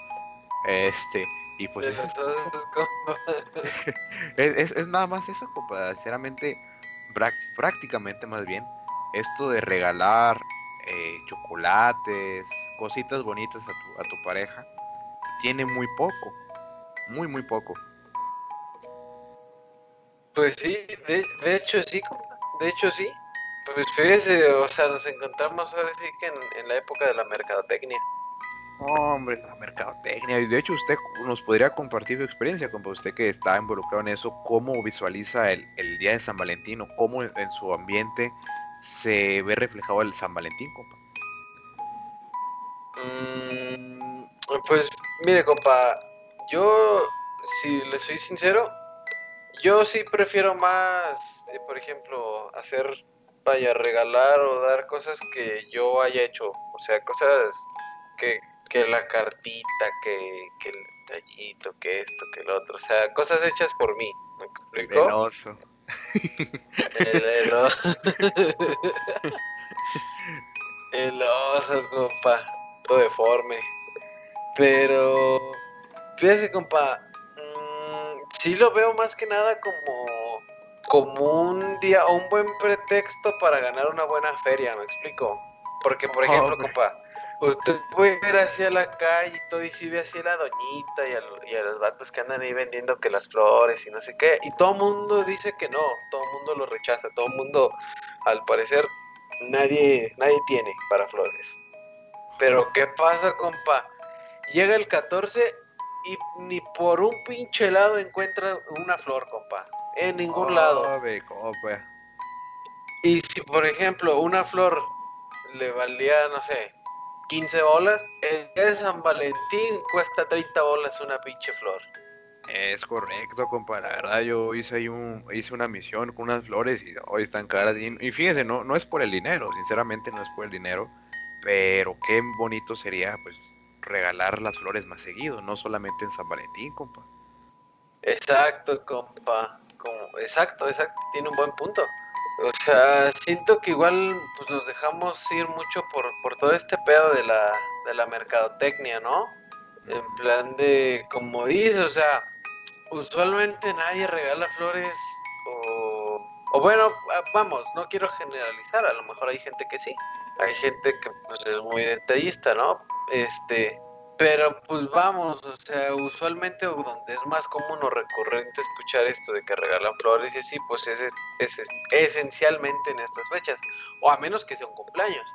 Este, y pues es, es, nada más eso, compa, sinceramente, prácticamente más bien, esto de regalar eh, chocolates, cositas bonitas a tu, a tu pareja, tiene muy poco, muy, muy poco. Pues sí, de, de hecho sí, de hecho sí. Pues fíjese, o sea, nos encontramos ahora sí que en, la época de la mercadotecnia. Hombre, la mercadotecnia. Y de hecho usted nos podría compartir su experiencia, como usted que está involucrado en eso, cómo visualiza el, el día de San Valentín o cómo en su ambiente se ve reflejado el San Valentín, compa? Mm, pues mire, compa, yo, si le soy sincero, yo sí prefiero más, eh, por ejemplo, hacer, vaya, regalar o dar cosas que yo haya hecho, o sea, cosas que, que la cartita, que, que el detallito, que esto, que el otro, o sea, cosas hechas por mí. ¿Me explico? El, oso. el oso, compa. Todo deforme. Pero, fíjese, compa. Mmm, sí lo veo más que nada como, como un día o un buen pretexto para ganar una buena feria, ¿me explico? Porque, por ejemplo, compa, usted puede ver hacia la calle y todo y si ve así a la doñita y a, y a, los vatos que andan ahí vendiendo que las flores y no sé qué. Y todo el mundo dice que no, todo el mundo lo rechaza, todo el mundo, al parecer, nadie, nadie tiene para flores. Pero ¿qué pasa, compa? Llega el 14 y ni por un pinche lado encuentra una flor, compa. En ningún lado. Y si, por ejemplo, una flor le valía, no sé, 15 bolas. El día de San Valentín cuesta 30 bolas una pinche flor. Es correcto, compa. La verdad, yo hice ahí un, hice una misión con unas flores y hoy están caras. Y, fíjense, no, no es por el dinero, sinceramente no es por el dinero. Pero qué bonito sería, pues, regalar las flores más seguido, no solamente en San Valentín, compa. Exacto, compa. Como, exacto, exacto. Tiene un buen punto. O sea, siento que igual pues nos dejamos ir mucho por, por todo este pedo de la, de la mercadotecnia, ¿no? En plan de, como dices, o sea, usualmente nadie regala flores o, o bueno, ah, vamos, no quiero generalizar, a lo mejor hay gente que sí, hay gente que pues es muy detallista, ¿no? Este, pero pues vamos, o sea, usualmente donde es más común o recurrente escuchar esto de que regalan flores y así, pues es, es, esencialmente en estas fechas, o a menos que sea un cumpleaños.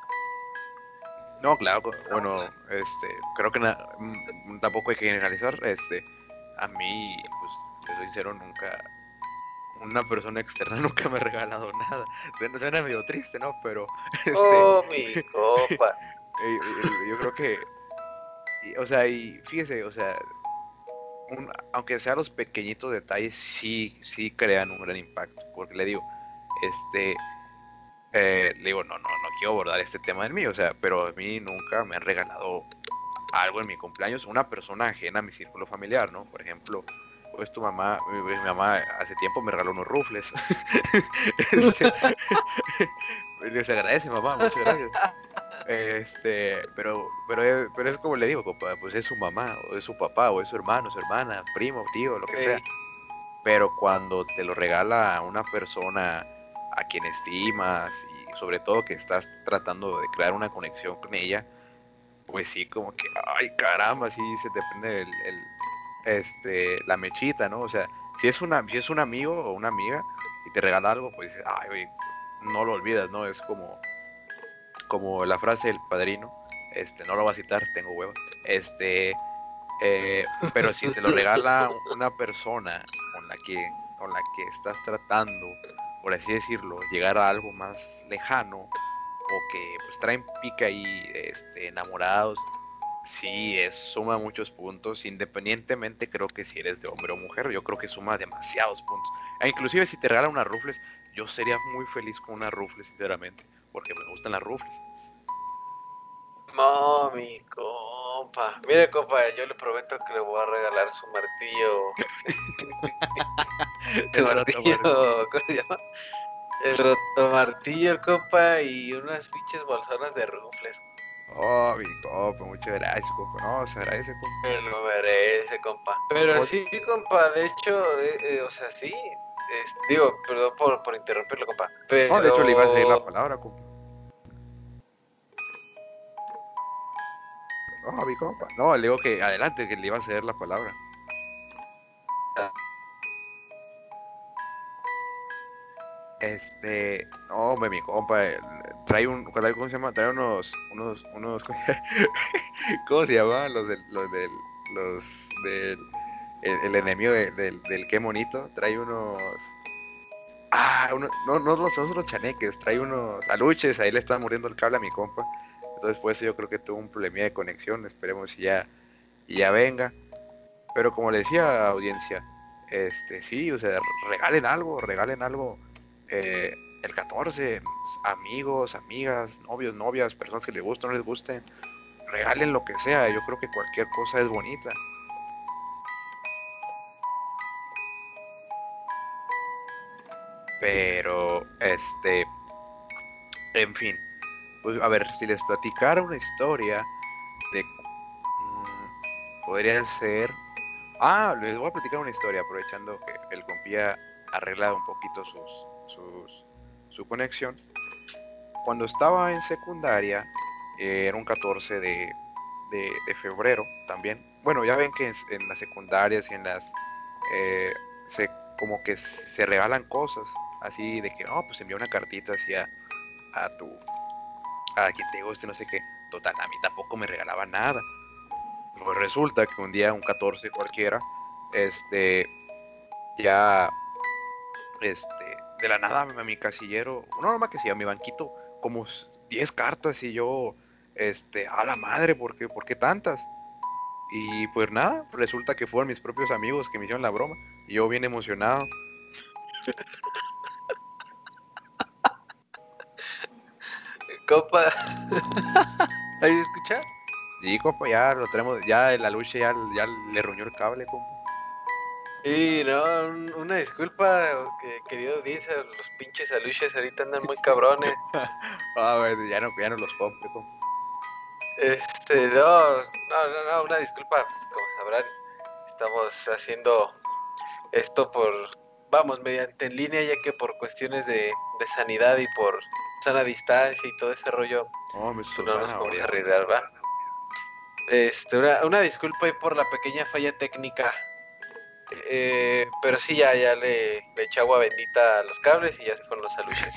No, claro, bueno, este, creo que mm, tampoco hay que generalizar, este, a mí, pues, te soy sincero, nunca, una persona externa nunca me ha regalado nada. Suena medio triste, ¿no? Pero, este, oh, mi copa. yo creo que o sea, y fíjese, o sea, aunque sean los pequeñitos detalles, sí, sí crean un gran impacto. Porque le digo, este, eh, le digo, no, no, no quiero abordar este tema en mí, o sea, pero a mí nunca me han regalado algo en mi cumpleaños, una persona ajena a mi círculo familiar, ¿no? Por ejemplo, pues tu mamá, mi, mamá hace tiempo me regaló unos rufles. este, les agradece, mamá, muchas gracias. Este, pero, pero, es, pero es como le digo, compa, pues es su mamá, o es su papá, o es su hermano, su hermana, primo, tío, lo que sea. Pero cuando te lo regala una persona a quien estimas y sobre todo que estás tratando de crear una conexión con ella, pues sí, como que, ay caramba, sí se te prende el, este, la mechita, ¿no? O sea, si es, una, si es un amigo o una amiga y te regala algo, pues ay, no lo olvidas, ¿no? Es como, como la frase del padrino, este, no lo voy a citar, tengo huevos, este, eh, pero si te lo regala una persona con la que, con la que estás tratando, por así decirlo, llegar a algo más lejano, o que pues traen pica ahí, este, enamorados, Sí, es, suma muchos puntos, independientemente creo que si eres de hombre o mujer, yo creo que suma demasiados puntos. E inclusive si te regalan unas rufles, yo sería muy feliz con una rufles, sinceramente, porque me gustan las rufles. Mami, compa. Mire, compa, yo le prometo que le voy a regalar su martillo. tu martillo, ¿cómo se llama? El roto martillo, compa, y unas pinches bolsonas de rufles. Oh, mi compa, muchas gracias, compa. No, se agradece, compa. Me lo merece, compa. Pero sí, compa, de hecho, eh, o sea, sí. Digo, perdón por, por interrumpirlo, compa. Pero... No, de hecho le iba a decir la palabra, compa. Oh, mi compa. No, le digo que adelante, que le iba a ceder la palabra. Este, no, mi compa, eh, trae un, ¿cómo se llama? Trae unos, unos, unos, ¿cómo se llamaban? Los del, los del, los del, el, enemigo del, qué monito, trae unos, ah, uno, no, no, no son los chaneques, trae unos aluches, ahí le está muriendo el cable a mi compa, entonces por yo creo que tuvo un problemilla de conexión, esperemos si ya, ya venga, pero como le decía audiencia, este, sí, o sea, regalen algo, regalen algo, eh, el 14, amigos, amigas, novios, novias, personas que les gusten o no les gusten, regalen lo que sea, yo creo que cualquier cosa es bonita. Pero, este, en fin, pues a ver, si les platicara una historia de... Mm, podría ser... Ah, les voy a platicar una historia aprovechando que el compía arreglado un poquito sus, su conexión. Cuando estaba en secundaria, era un 14 de, de, febrero también. Bueno, ya ven que en, las secundarias y en las... Eh, se, como que se regalan cosas, así de que, no, pues envía una cartita hacia a tu... a quien te guste, no sé qué. Total, a mí tampoco me regalaba nada. Pues resulta que un día, un 14 cualquiera, este, ya, este, de la nada a mi casillero, no, no que sí, a mi banquito, como 10 cartas y yo, este, a la madre, ¿por qué, ¿por qué tantas? Y pues nada, resulta que fueron mis propios amigos que me hicieron la broma. Y yo bien emocionado. Copa. ¿Ahí escucha? Sí, compa, ya lo tenemos, ya la lucha ya, ya le ruñó el cable, compa. Y no, una disculpa, querido audiencia, los pinches aluches ahorita andan muy cabrones. ah, bueno, ya no, ya no los compro. Este, no, no, no, no, una disculpa, pues como sabrán, estamos haciendo esto por, vamos, mediante en línea, ya que por cuestiones de, de sanidad y por sana distancia y todo ese rollo, oh, me no nos a arriesgar, ¿va? Este, una, una disculpa ahí por la pequeña falla técnica eh, pero sí, ya, ya le, le eché agua bendita a los cables y ya se fueron los aluches.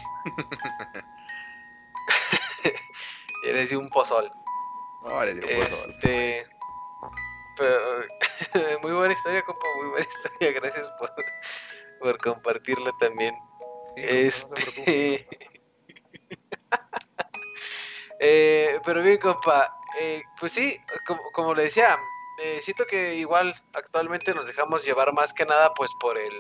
y les di un pozol. Este, muy buena historia, compa, muy buena historia. Gracias por, por compartirla también. este. Eh, pero bien, compa. Eh, pues sí, como, como le decía, eh, siento que igual actualmente nos dejamos llevar más que nada pues por el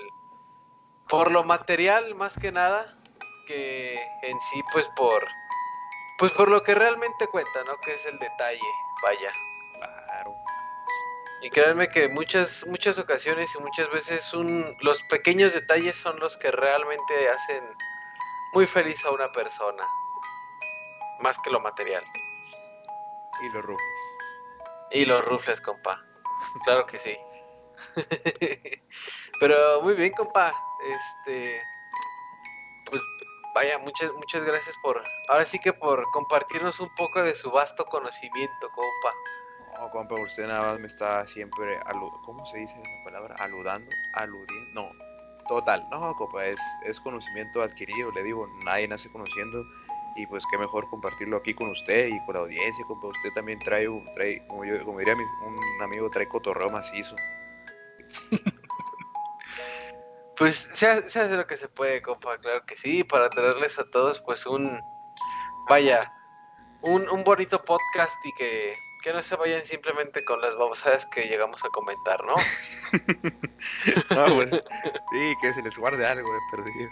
por lo material más que nada que en sí, pues por, pues por lo que realmente cuenta, ¿no? Que es el detalle, vaya. Claro. Y créanme que muchas, muchas ocasiones y muchas veces un, los pequeños detalles son los que realmente hacen muy feliz a una persona. Más que lo material. Y los rufles. Y los rufles, compa. Claro que sí. Pero muy bien, compa. Este. Pues vaya, muchas, muchas gracias por. Ahora sí que por compartirnos un poco de su vasto conocimiento, compa. No, compa, usted nada más me está siempre. ¿Cómo se dice esa palabra? Aludando, aludiendo. No, total. No, compa, es, es conocimiento adquirido. Le digo, nadie nace conociendo. Y pues qué mejor compartirlo aquí con usted y con la audiencia, compa. Usted también trae, trae como, yo, como diría un amigo, trae cotorreo macizo. pues se hace, lo que se puede, compa, claro que sí, para traerles a todos pues un, vaya, un, un bonito podcast y que, que, no se vayan simplemente con las babosadas que llegamos a comentar, ¿no? Pues, sí, que se les guarde algo de perdido.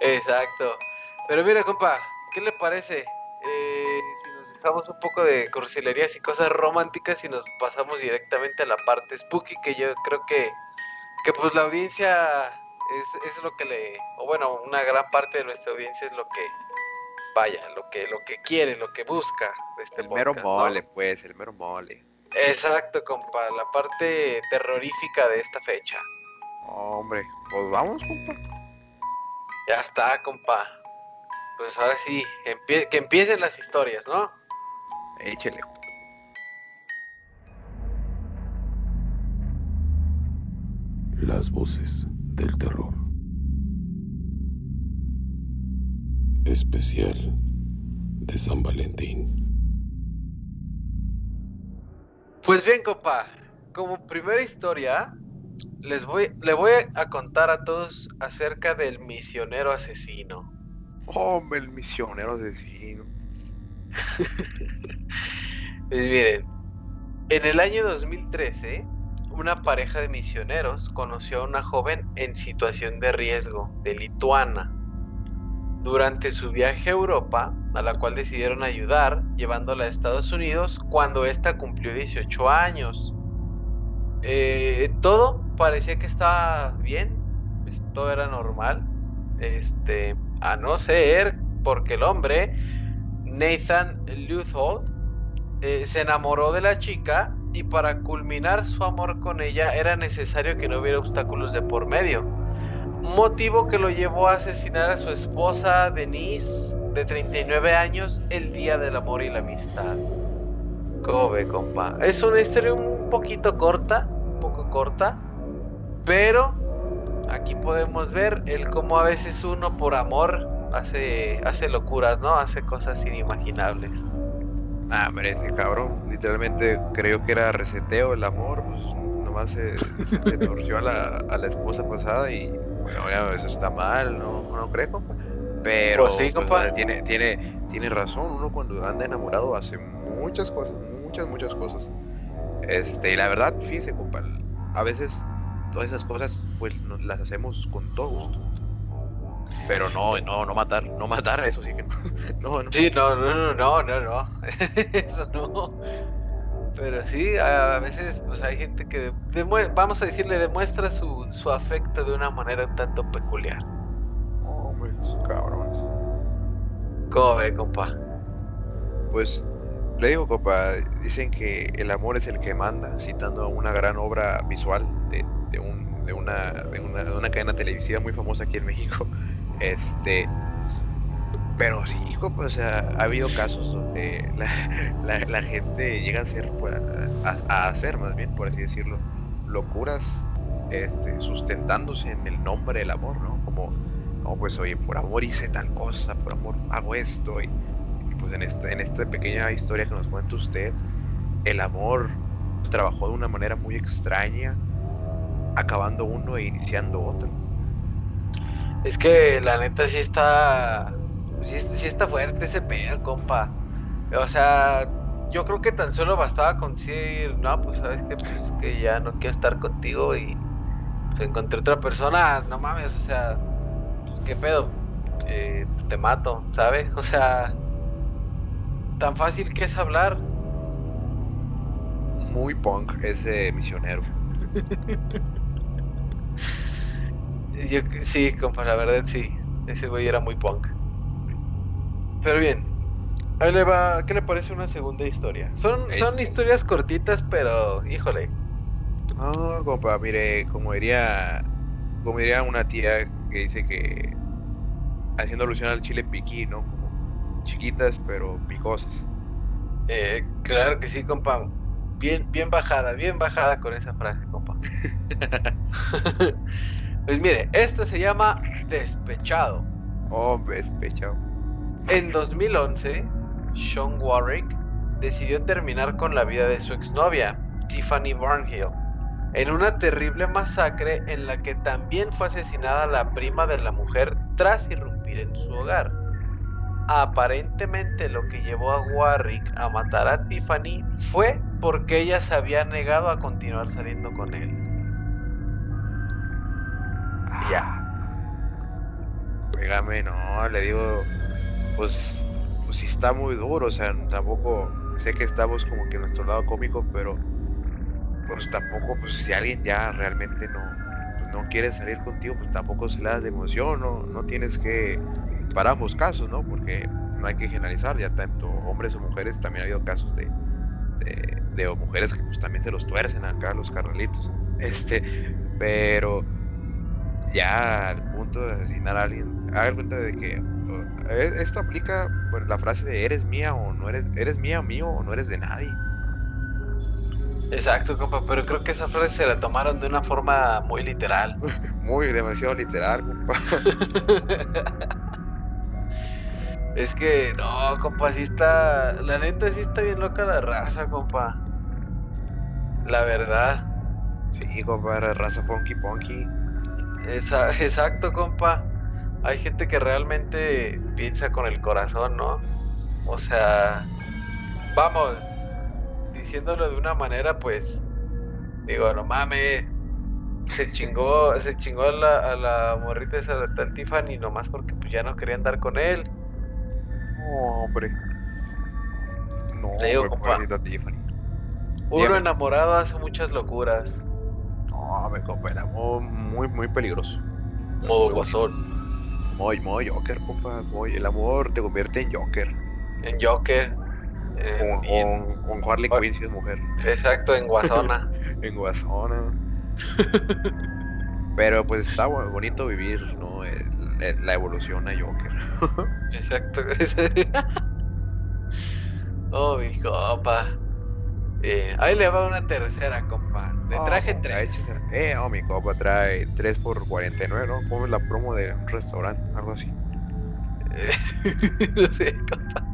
Exacto. Pero mira, compa, ¿qué le parece? Eh, si nos dejamos un poco de cursilerías y cosas románticas y nos pasamos directamente a la parte spooky, que yo creo que que pues la audiencia es, es, lo que le, o bueno, una gran parte de nuestra audiencia es lo que, vaya, lo que, lo que quiere, lo que busca de este El mero mole, pues, el mero mole. Exacto, compa, la parte terrorífica de esta fecha. Hombre, pues vamos, compa. Ya está, compa. Pues ahora sí, que empiecen las historias, ¿no? Échele. Las voces del terror. Especial de San Valentín. Pues bien, compa, como primera historia, les voy, le voy a contar a todos acerca del misionero asesino. Hombre, el misionero asesino. pues miren, en el año 2013 una pareja de misioneros conoció a una joven en situación de riesgo de Lituana. Durante su viaje a Europa, a la cual decidieron ayudar llevándola a Estados Unidos cuando ésta cumplió 18 años. Eh, todo parecía que estaba bien, pues, todo era normal, este, a no ser porque el hombre, Nathan Luthold, eh, se enamoró de la chica y para culminar su amor con ella era necesario que no hubiera obstáculos de por medio. Motivo que lo llevó a asesinar a su esposa Denise, de 39 años, el día del amor y la amistad. ¿Cómo ve, compa? Es una historia un poquito corta, un poco corta, pero aquí podemos ver el cómo a veces uno por amor hace, hace locuras, ¿no? Hace cosas inimaginables. Ah, hombre, ese cabrón, literalmente creo que era reseteo el amor, pues nomás se, se torció a la, a la esposa pasada y bueno, ya, eso está mal, no, no creo, Pero pues sí, pues, tiene, tiene, tiene razón, uno cuando anda enamorado hace muchas cosas, muchas, muchas cosas. Este, y la verdad, fíjese, compa, a veces todas esas cosas pues nos las hacemos con todo gusto. Pero no, no, no matar, no matar, eso sí que no. No, no. Sí, no, no, no, no, no, Eso no. Pero sí, a veces pues hay gente que, vamos a decirle, demuestra su, su afecto de una manera un tanto peculiar. Hombre, cabrones. ¿Cómo ve, compa? Pues, le digo, compa, dicen que el amor es el que manda, citando una gran obra visual de, de, un, de, una, de, una, de una cadena televisiva muy famosa aquí en México. Este, pero sí, hijo, pues, ha habido casos donde la, gente llega a hacer, pues, a, hacer más bien, por así decirlo, locuras este, sustentándose en el nombre del amor, ¿no? Como, no, pues, oye, por amor hice tal cosa, por amor hago esto. Y, pues en esta, en esta pequeña historia que nos cuenta usted, el amor trabajó de una manera muy extraña, acabando uno e iniciando otro. Es que la neta sí está. Sí, está fuerte ese pedo, compa. O sea, yo creo que tan solo bastaba con decir, no, pues sabes que pues que ya no quiero estar contigo y pues, encontré otra persona, no mames, o sea, pues qué pedo. eh, te mato, ¿sabes? O sea, tan fácil que es hablar. Muy punk ese misionero. Yo, sí, compa, la verdad sí. Ese güey era muy punk. Pero bien, ahí le va. ¿Qué le parece una segunda historia? Son, son historias cortitas, pero híjole. No, compa, mire, como diría, como diría una tía que dice que haciendo alusión al chile piquí, ¿no? Chiquitas pero picosas. Eh, claro que sí, compa. Bien, bien bajada, bien bajada con esa frase, compa. pues mire, esto se llama Despechado. Oh, despechado. En 2011, Sean Warwick decidió terminar con la vida de su exnovia, Tiffany Barnhill, en una terrible masacre en la que también fue asesinada la prima de la mujer tras irrumpir en su hogar. Aparentemente lo que llevó a Warwick a matar a Tiffany fue porque ella se había negado a continuar saliendo con él. Ya. Pégame, no, le digo, pues, pues sí está muy duro, o sea, tampoco sé que estamos como que en nuestro lado cómico, pero pues tampoco, pues si alguien ya realmente no, pues, no quiere salir contigo, pues tampoco se le da de emoción, no, no tienes que, para ambos casos, ¿no? Porque no hay que generalizar, ya tanto hombres o mujeres, también ha habido casos de, de, de mujeres que pues también se los tuercen acá, los carnalitos, este, pero ya al punto de asesinar a alguien, haga cuenta de que e, esto aplica bueno, la frase de eres mía o no eres, eres mía, mío o no eres de nadie. Exacto, compa, pero creo que esa frase se la tomaron de una forma muy literal. Muy demasiado literal, compa. es que, no, compa, sí está. La neta sí está bien loca la raza, compa. La verdad. Sí, compa, la raza punky punky. Esa, exacto, compa. Hay gente que realmente piensa con el corazón, ¿no? O sea, vamos, diciéndolo de una manera, pues, digo, no mames, se chingó, se chingó a la, a la morrita esa de Tiffany nomás porque pues ya no quería andar con él. No, hombre. No, Te digo, compa. Uno enamorado hace muchas locuras. No, me compa, era muy, muy, muy peligroso. Modo guasón. Muy, muy Joker, compa. Muy, el amor te convierte en Joker. En Joker. eh, Con, Harley Ah. Quinn si es mujer. exacto, en Guasona. En Guasona. Pero pues está bonito vivir, ¿no? El- la evolución a Joker. exacto. oh, mi compa. Eh, ahí le va una tercera, compa. Le Oh, traje compa, tres. Eh, oh, mi copa trae 3 por 49, ¿no? Como la promo de un restaurante, algo así. no sé, compa.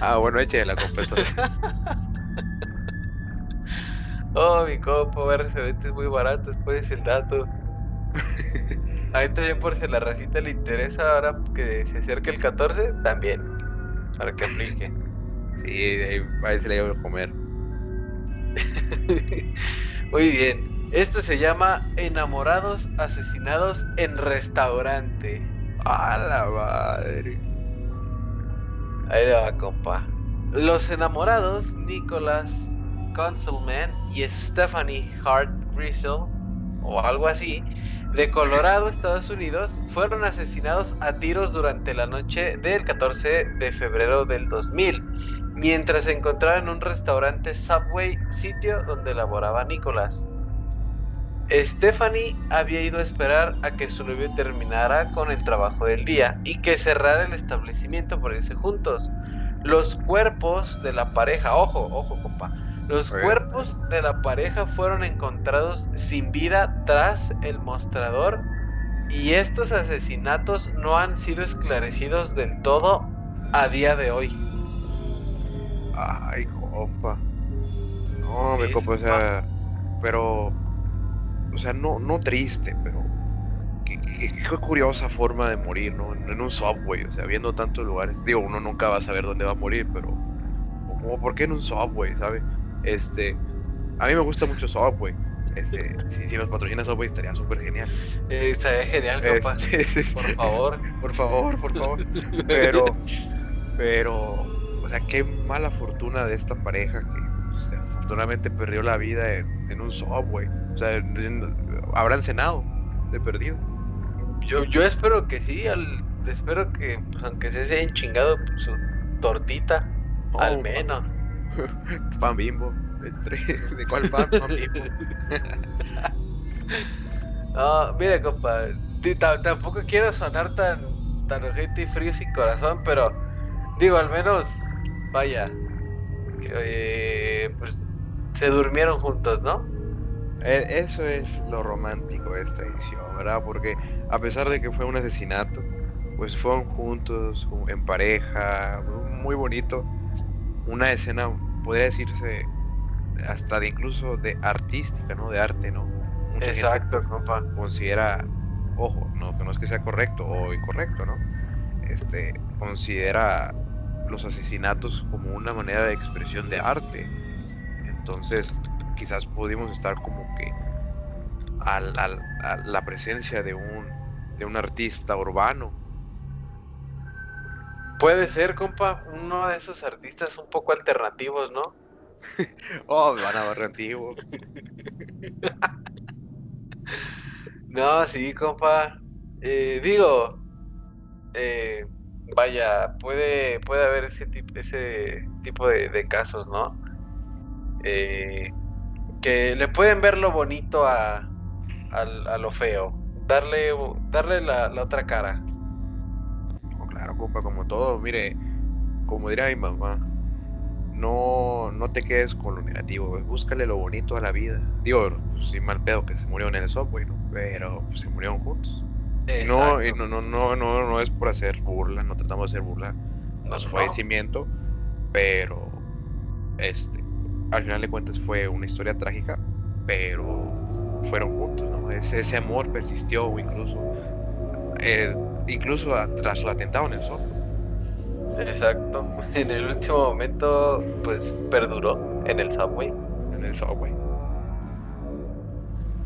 Ah, bueno, eche la competencia. Oh, mi compa, va a restaurantes muy baratos, pues el dato. Ahí también por si a la racita le interesa ahora que se acerca el 14, también. Para que aplique. sí, ahí, ahí se le iba a comer. Muy bien. Esto se llama Enamorados asesinados en restaurante. A la madre. Ahí va, compa. Los enamorados, Nicholas Consulman y Stephanie Hart Grisel, o algo así, de Colorado, Estados Unidos, fueron asesinados a tiros durante la noche del 14 de febrero del 2000, mientras se encontraban en un restaurante Subway, sitio donde laboraba Nicholas. Stephanie había ido a esperar a que su novio terminara con el trabajo del día y que cerrara el establecimiento por irse juntos. Los cuerpos de la pareja, ojo, ojo, compa. Los cuerpos de la pareja fueron encontrados sin vida tras el mostrador y estos asesinatos no han sido esclarecidos del todo a día de hoy. Ay, compa. No, Sí, mi compa, o sea, pero, o sea, no, no triste, pero qué, qué- qué curiosa forma de morir, ¿no? En, en un subway, o sea, viendo tantos lugares. Digo, uno nunca va a saber dónde va a morir, pero, como, ¿por qué en un subway, sabe? Este, a mí me gusta mucho subway Este, si, si nos patrocina Subway estaría súper genial. Eh, estaría genial, compa. Este, Por favor. por favor, por favor. Pero, pero, o sea, qué mala fortuna de esta pareja que pues, afortunadamente perdió la vida en, en un subway. O sea, en- en- habrán cenado de perdido. Yo, yo espero que sí, al- espero que, pues, aunque se hayan chingado pues, su tortita, al menos. Pan bimbo. ¿De cuál pan? Pan bimbo. No, mira, compa, ti- ta- tampoco quiero sonar tan, tan ojete y frío sin corazón, pero digo, al menos, vaya, que, eh, pues se durmieron juntos, ¿no? E- Eso es lo romántico de esta edición, ¿verdad? Porque a pesar de que fue un asesinato, pues fueron juntos, ju- en pareja, muy bonito. Una escena, podría decirse, hasta de incluso de artística, ¿no? De arte, ¿no? Mucha Exacto, compa. considera, ojo, no, que no es que sea correcto o incorrecto, ¿no? Este, considera los asesinatos como una manera de expresión de arte. Entonces, quizás pudimos estar como que al, al- a la presencia de un, de un artista urbano. Puede ser, compa, uno de esos artistas un poco alternativos, ¿no? Oh, van a barrer antiguo. No, sí, compa. Eh, digo, eh, vaya, puede, puede haber ese tipo, ese tipo de, de casos, ¿no? Eh, que le pueden ver lo bonito a, al- a lo feo, darle, darle la, la otra cara. Compa, como todo, mire, como diría mi mamá, no, no te quedes con lo negativo, búscale lo bonito a la vida. Digo, sin mal pedo que se murió en el subway, ¿no? Pero pues, se murieron juntos. No, y no, no, no, no, no es por hacer burla, no tratamos de hacer burla No, a su no. fallecimiento, pero este, al final de cuentas fue una historia trágica, pero fueron juntos, ¿no? Ese, ese amor persistió incluso, eh, incluso a- tras su atentado en el sol. Exacto. En el último momento, pues perduró en el subway. En el subway.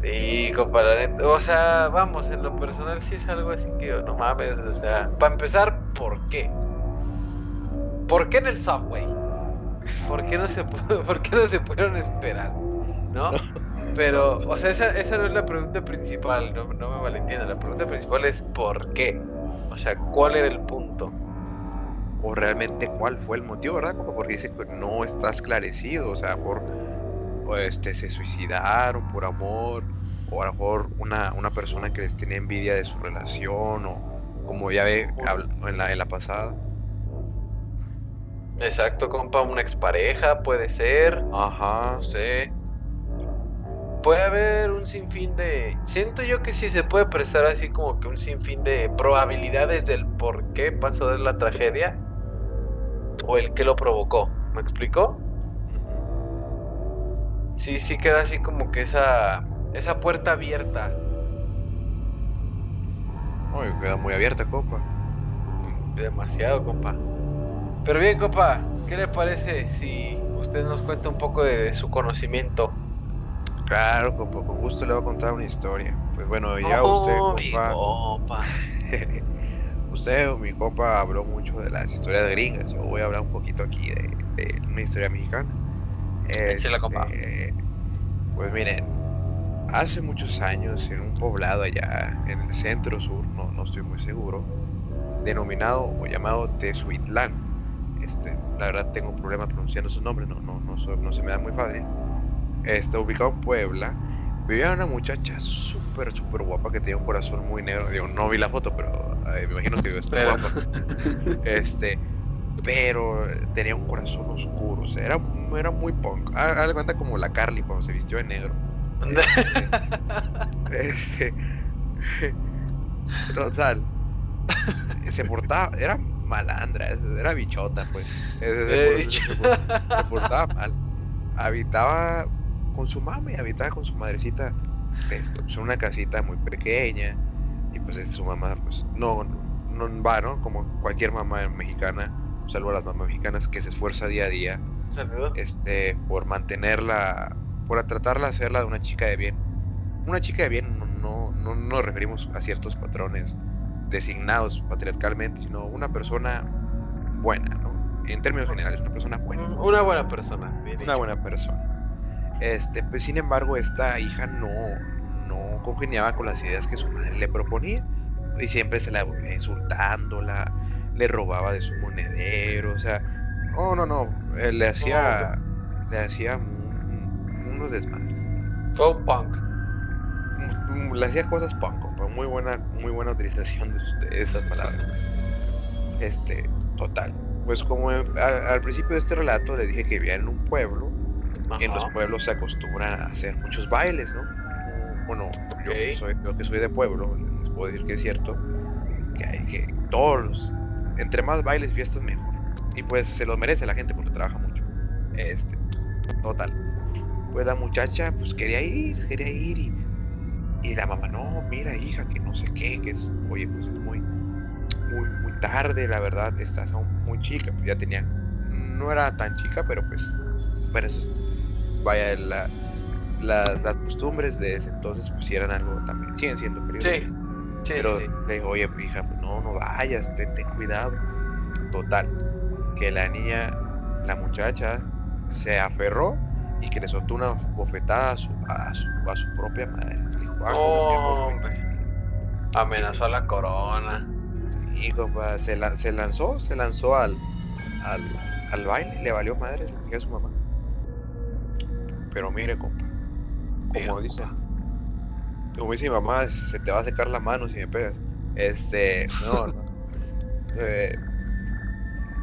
Y compa, la neta, o sea, vamos, en lo personal sí es algo así que no mames, o sea, para empezar, ¿por qué? ¿Por qué en el subway? ¿Por qué no se, ¿por qué no se pudieron esperar? ¿No? Pero, o sea, esa, esa no es la pregunta principal, no, no me malentiendan, la pregunta principal es ¿por qué? O sea, ¿cuál era el punto? O realmente cuál fue el motivo, ¿verdad? Como porque dice que no está esclarecido, o sea, por o este se suicidaron por amor, o a lo mejor una, una persona que les tiene envidia de su relación, o como ya ve en la, en la pasada. Exacto, compa, una expareja, puede ser, Ajá. no sé. Puede haber un sinfín de. Siento yo que sí se puede prestar así como que un sinfín de probabilidades del por qué pasó de la tragedia o el que lo provocó. ¿Me explicó? Sí, sí queda así como que esa esa puerta abierta. Uy, queda muy abierta, copa. Demasiado, compa. Pero bien, compa, ¿qué le parece si usted nos cuenta un poco de su conocimiento? Claro, compa, con gusto le voy a contar una historia. Pues bueno, ya usted, Oh, mi compa, compa. usted o mi compa habló mucho de las historias gringas. Yo voy a hablar un poquito aquí de, de una historia mexicana. Échela, compa. Este, Pues miren, hace muchos años en un poblado allá en el centro sur, no, no estoy muy seguro, denominado o llamado Tezuitlán. Este, la verdad tengo un problema pronunciando su nombre, no, no, no, so- no se me da muy fácil. Está ubicado en Puebla. Vivía una muchacha súper, súper guapa que tenía un corazón muy negro. Digo, no vi la foto, pero eh, me imagino que está guapa. Este, pero tenía un corazón oscuro, o sea, era, era muy punk. Ha- Haz de cuenta como la Carly cuando se vistió de negro. Este, total. Se portaba, era malandra, era bichota, pues. Se- se- se- se portaba mal. Habitaba con su mamá y habitaba con su madrecita este, pues, en una casita muy pequeña. Y pues su mamá, pues, no, no va, ¿no? Como cualquier mamá mexicana. Un saludo a las mamás mexicanas que se esfuerza día a día este, por mantener la, por tratarla de hacerla de una chica de bien. Una chica de bien no, no, nos referimos a ciertos patrones designados patriarcalmente, sino una persona buena, ¿no? En términos generales, una persona buena. Una buena persona. una buena persona. Este, pues sin embargo, esta hija no, no congeniaba con las ideas que su madre le proponía. Y siempre se la volvía insultándola, le robaba de su monedero, o sea, no, no, no, eh, le hacía, le hacía unos desmadres. Fue punk. Mm, mm, le hacía cosas punk, muy buena, muy buena utilización de, esas palabras. Este, total. Pues como al, principio de este relato le dije que vivía en un pueblo, en los pueblos se acostumbran a hacer muchos bailes, ¿no? Bueno, yo, que soy, que soy de pueblo, les puedo decir que es cierto, que hay que todos, entre más bailes, fiestas, mejor. Y pues se lo merece la gente porque trabaja mucho. Este, total. Pues la muchacha, pues quería ir, quería ir y, y la mamá, no, mira hija, que no sé qué, que es, oye, pues es muy, muy, muy tarde, la verdad, estás aún muy chica, pues ya tenía, no era tan chica, pero pues, bueno, eso es, vaya, la, las costumbres de ese entonces pues eran algo también, siguen siendo peligrosas. Sí, pero le digo, oye, hija, pues no, no vayas, ten, ten cuidado. Total, que la niña, la muchacha, se aferró y que le soltó una bofetada a su, a su, propia madre. dijo, ah, Amenazó a la corona. Y compa, se, se lanzó, se lanzó al, al, al baile le valió madre lo que su mamá. Pero mire, compa, como dice, como dice mi mamá, se te va a secar la mano si me pegas. Este, no, no. Eh,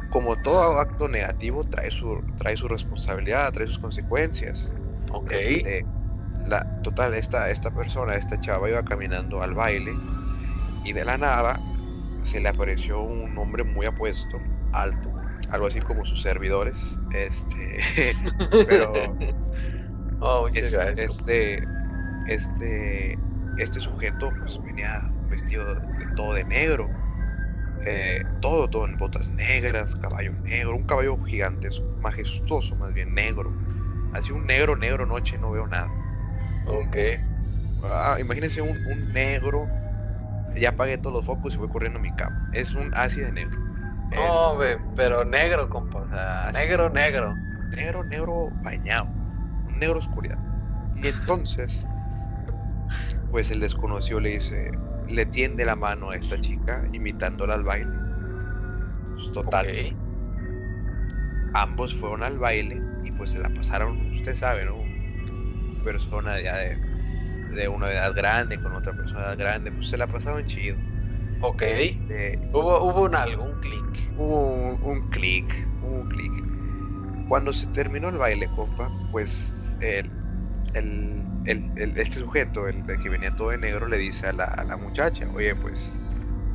como todo acto negativo trae su, trae su responsabilidad, trae sus consecuencias. Ok. Este, la, total, esta, esta persona, esta chava iba caminando al baile y de la nada se le apareció un hombre muy apuesto, alto, algo así como sus servidores. Este, pero oh, este, este, este sujeto pues venía vestido de todo de negro eh, todo, todo en botas negras, caballo negro, un caballo gigante, majestuoso más bien, negro. Así un negro, negro, noche, no veo nada. Ok. Ah, imagínense un, negro, ya apagué todos los focos y voy corriendo a mi cama. Es un ácido de negro. No, pero negro, compa. negro, negro. Negro, negro bañado. Negro oscuridad. Y entonces, pues el desconocido le dice, le tiende la mano a esta chica, imitándola al baile. Pues, total. Ambos fueron al baile y pues se la pasaron, usted sabe, ¿no? Persona ya de, de una edad grande con otra persona de edad grande, pues se la pasaron chido. Ok. Este, hubo, hubo un algo, clic. Hubo un, un clic, un clic. Cuando se terminó el baile, compa, pues el, el el, este sujeto, el, que venía todo de negro, le dice a la, a la muchacha, oye, pues,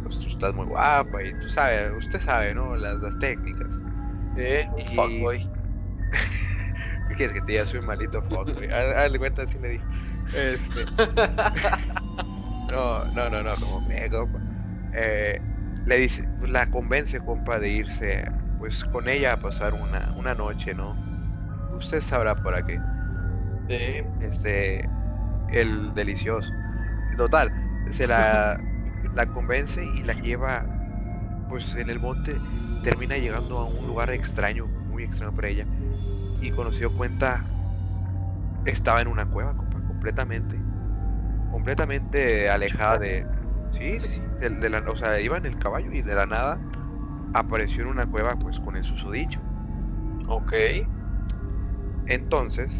pues, tú estás muy guapa y tú sabes, usted sabe, ¿no? Las, las técnicas. Eh, un fuckboy. ¿Qué quieres que te diga? Soy malito fuckboy. Hazle cuenta, así le dije. Este... no, no, no, no, como me, compa. Eh, le dice, la convence, compa, de irse, pues, con ella a pasar una, una noche, ¿no? Usted sabrá para qué. Este, el delicioso. Total, se la, la convence y la lleva, pues en el monte, termina llegando a un lugar extraño, muy extraño para ella. Y cuando se dio cuenta, estaba en una cueva, completamente, completamente alejada de, sí, sí, de, la, o sea, iba en el caballo y de la nada apareció en una cueva, pues con el susodicho. Ok. Entonces,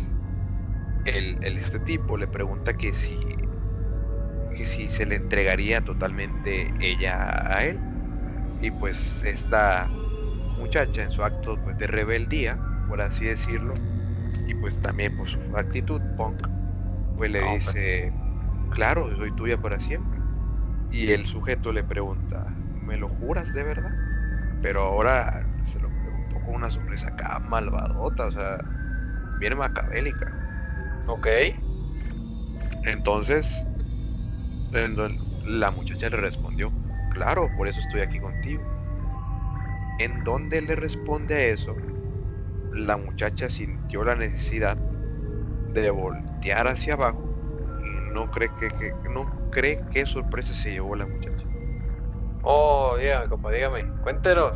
el, este tipo le pregunta que si, que si se le entregaría totalmente ella a él. Y pues esta muchacha en su acto pues, de rebeldía, por así decirlo, y pues también por su actitud punk, pues le dice, claro, soy tuya para siempre. Y el sujeto le pregunta, ¿me lo juras de verdad? Pero ahora se lo preguntó con una sorpresa acá malvadota, o sea, bien macabélica. Ok. Entonces, la muchacha le respondió, claro, por eso estoy aquí contigo. En donde le responde a eso, la muchacha sintió la necesidad de voltear hacia abajo y no cree que, que no cree qué sorpresa se llevó la muchacha. Oh, dígame, compa, dígame, cuéntenos.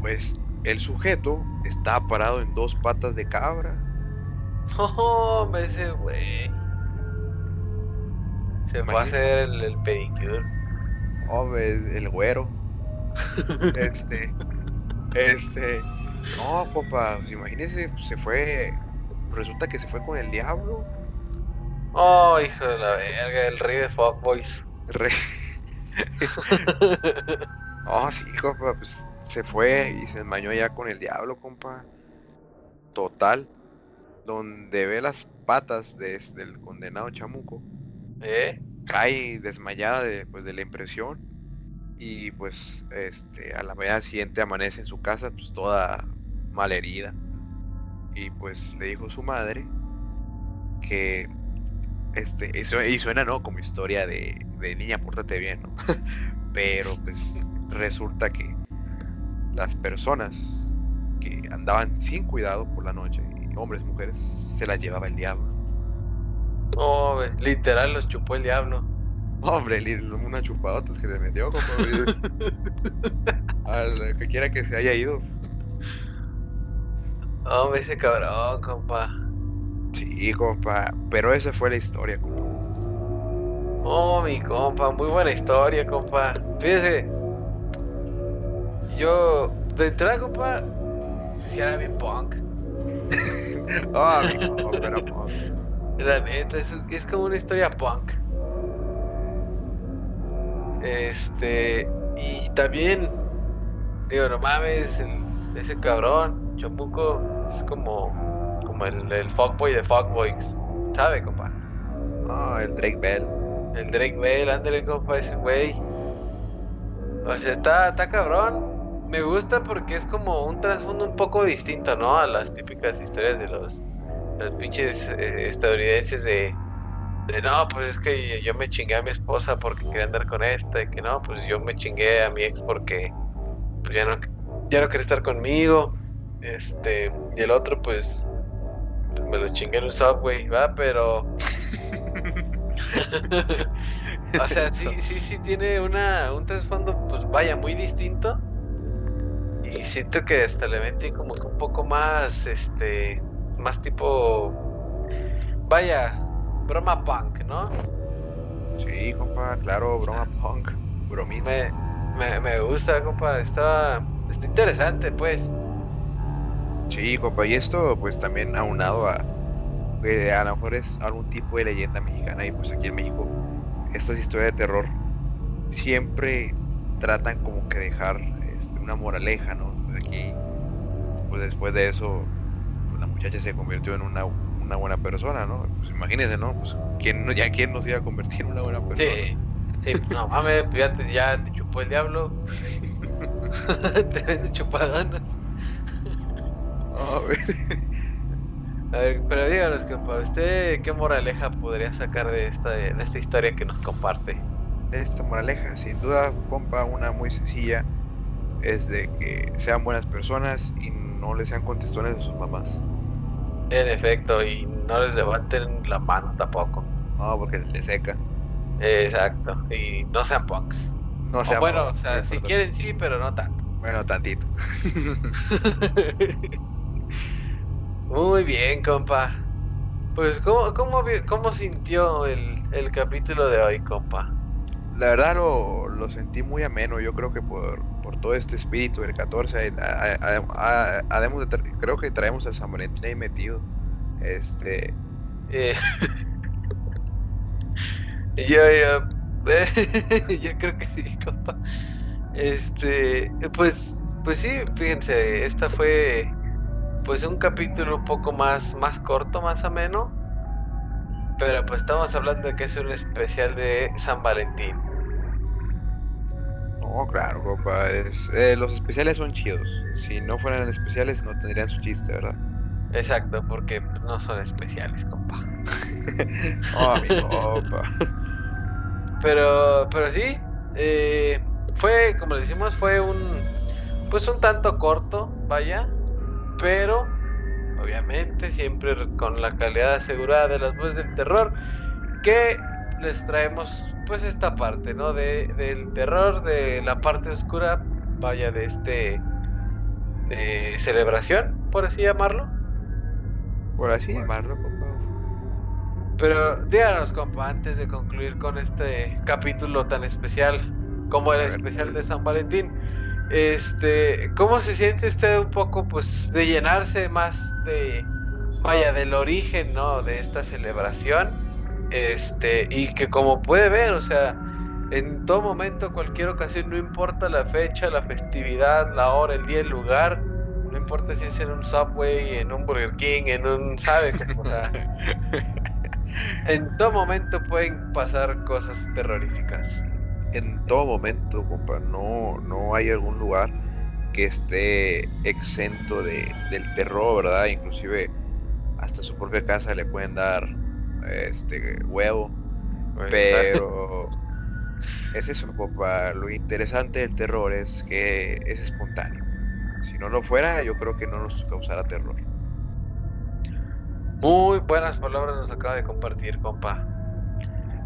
Pues el sujeto estaba parado en dos patas de cabra. Oh, me ese güey. Se fue a hacer el, el pedicure. Hombre, el güero. este. Este. No, pues imagínese, se fue. Resulta que se fue con el diablo. Oh, hijo de la verga, el rey de fuckboys. Rey. oh, sí, compa, pues se fue y se desmañó ya con el diablo, compa. Total. Donde ve las patas de, del condenado chamuco. ¿Eh? Cae desmayada de, pues, de la impresión. Y pues este, a la mañana siguiente amanece en su casa pues toda malherida. Y pues le dijo su madre que este, eso, y suena, ¿no? Como historia de, de niña, pórtate bien, ¿no? Pero pues resulta que las personas que andaban sin cuidado por la noche, hombres, mujeres, se las llevaba el diablo. Oh, literal los chupó el diablo. Hombre, una chupadota que le metió, como Al que quiera que se haya ido. Hombre, ese cabrón, compa. Sí, compa, pero esa fue la historia, compa. Oh, mi compa, muy buena historia, compa. Fíjese, yo, de entrada, compa, si era bien punk. oh, era punk. La neta, es, es como una historia punk. Este, y también, digo, no mames, ese cabrón, Chamuco, es como el, el fuckboy de fuckboys. ¿Sabe, compa? Ah, el Drake Bell. El Drake Bell, ándale, compa, ese güey. O sea, está, está cabrón. Me gusta porque es como un trasfondo un poco distinto, ¿no? A las típicas historias de los, los pinches eh, estadounidenses de, de, no, pues es que yo me chingué a mi esposa porque quería andar con esta, y que no, pues yo me chingué a mi ex porque pues ya no, ya no quería estar conmigo. Este, y el otro, pues, me los chingué en un subway, ¿va? Pero. o sea, sí, sí, sí tiene una, un trasfondo, pues vaya, muy distinto. Y siento que hasta le metí como que un poco más, este, más tipo, vaya, broma punk, ¿no? Sí, compa, claro, broma punk, bromita. Me, me, me gusta, compa, está, está interesante, pues. Sí, compa, y esto pues también aunado a que a lo mejor es algún tipo de leyenda mexicana y pues aquí en México estas historias de terror siempre tratan como que dejar una moraleja, ¿no? Pues aquí, pues después de eso, pues, la muchacha se convirtió en una, una buena persona, ¿no? Pues imagínense, ¿no? Pues ¿quién, ya quién nos iba a convertir en una buena persona. Sí, sí, no mames, pues, ya te, ya te chupó el diablo. te vende chupadanas. A ver, pero díganos, compa, ¿usted qué moraleja podría sacar de esta, de esta historia que nos comparte? Esta moraleja, sin duda, compa, una muy sencilla, es de que sean buenas personas y no les sean contestones a sus mamás. En efecto, y no les levanten la mano tampoco. No, porque se les seca. Exacto, y no sean punks. No sean bueno, o sea, si quieren sí, pero no tanto. Bueno, tantito. Muy bien, compa. Pues, ¿cómo, cómo, cómo sintió el, el, capítulo de hoy, compa? La verdad lo, lo, sentí muy ameno. Yo creo que por, por todo este espíritu del 14, además creo que traemos a San Valentín ahí metido. Este. Eh, yo, yo, yo creo que sí, compa. Este, pues, pues sí, fíjense, esta fue pues un capítulo un poco más, más corto, más ameno. Pero pues estamos hablando de que es un especial de San Valentín. No, claro, compa. Eh, los especiales son chidos. Si no fueran especiales no tendrían su chiste, ¿verdad? Exacto, porque no son especiales, compa. oh, mi compa. Pero, pero sí, eh, fue, como le decimos, fue un, pues un tanto corto, vaya, pero obviamente, siempre con la calidad asegurada de las voces del terror, que les traemos pues esta parte, ¿no? De, del terror, de la parte oscura, vaya, de este de celebración, por así llamarlo. Por así llamarlo, compa. Pero díganos, compa, antes de concluir con este capítulo tan especial como el especial de San Valentín, este, ¿cómo se siente usted un poco, pues, de llenarse más de, vaya, del origen, ¿no? De esta celebración, este, y que como puede ver, o sea, en todo momento, cualquier ocasión, no importa la fecha, la festividad, la hora, el día, el lugar, no importa si es en un Subway, en un Burger King, en un, ¿sabe? O sea, en todo momento pueden pasar cosas terroríficas en todo momento, compa. No, no hay algún lugar que esté exento de, del terror, ¿verdad? Inclusive hasta su propia casa le pueden dar este huevo. Pero es eso, compa. Lo interesante del terror es que es espontáneo. Si no lo fuera, yo creo que no nos causara terror. Muy buenas palabras nos acaba de compartir, compa.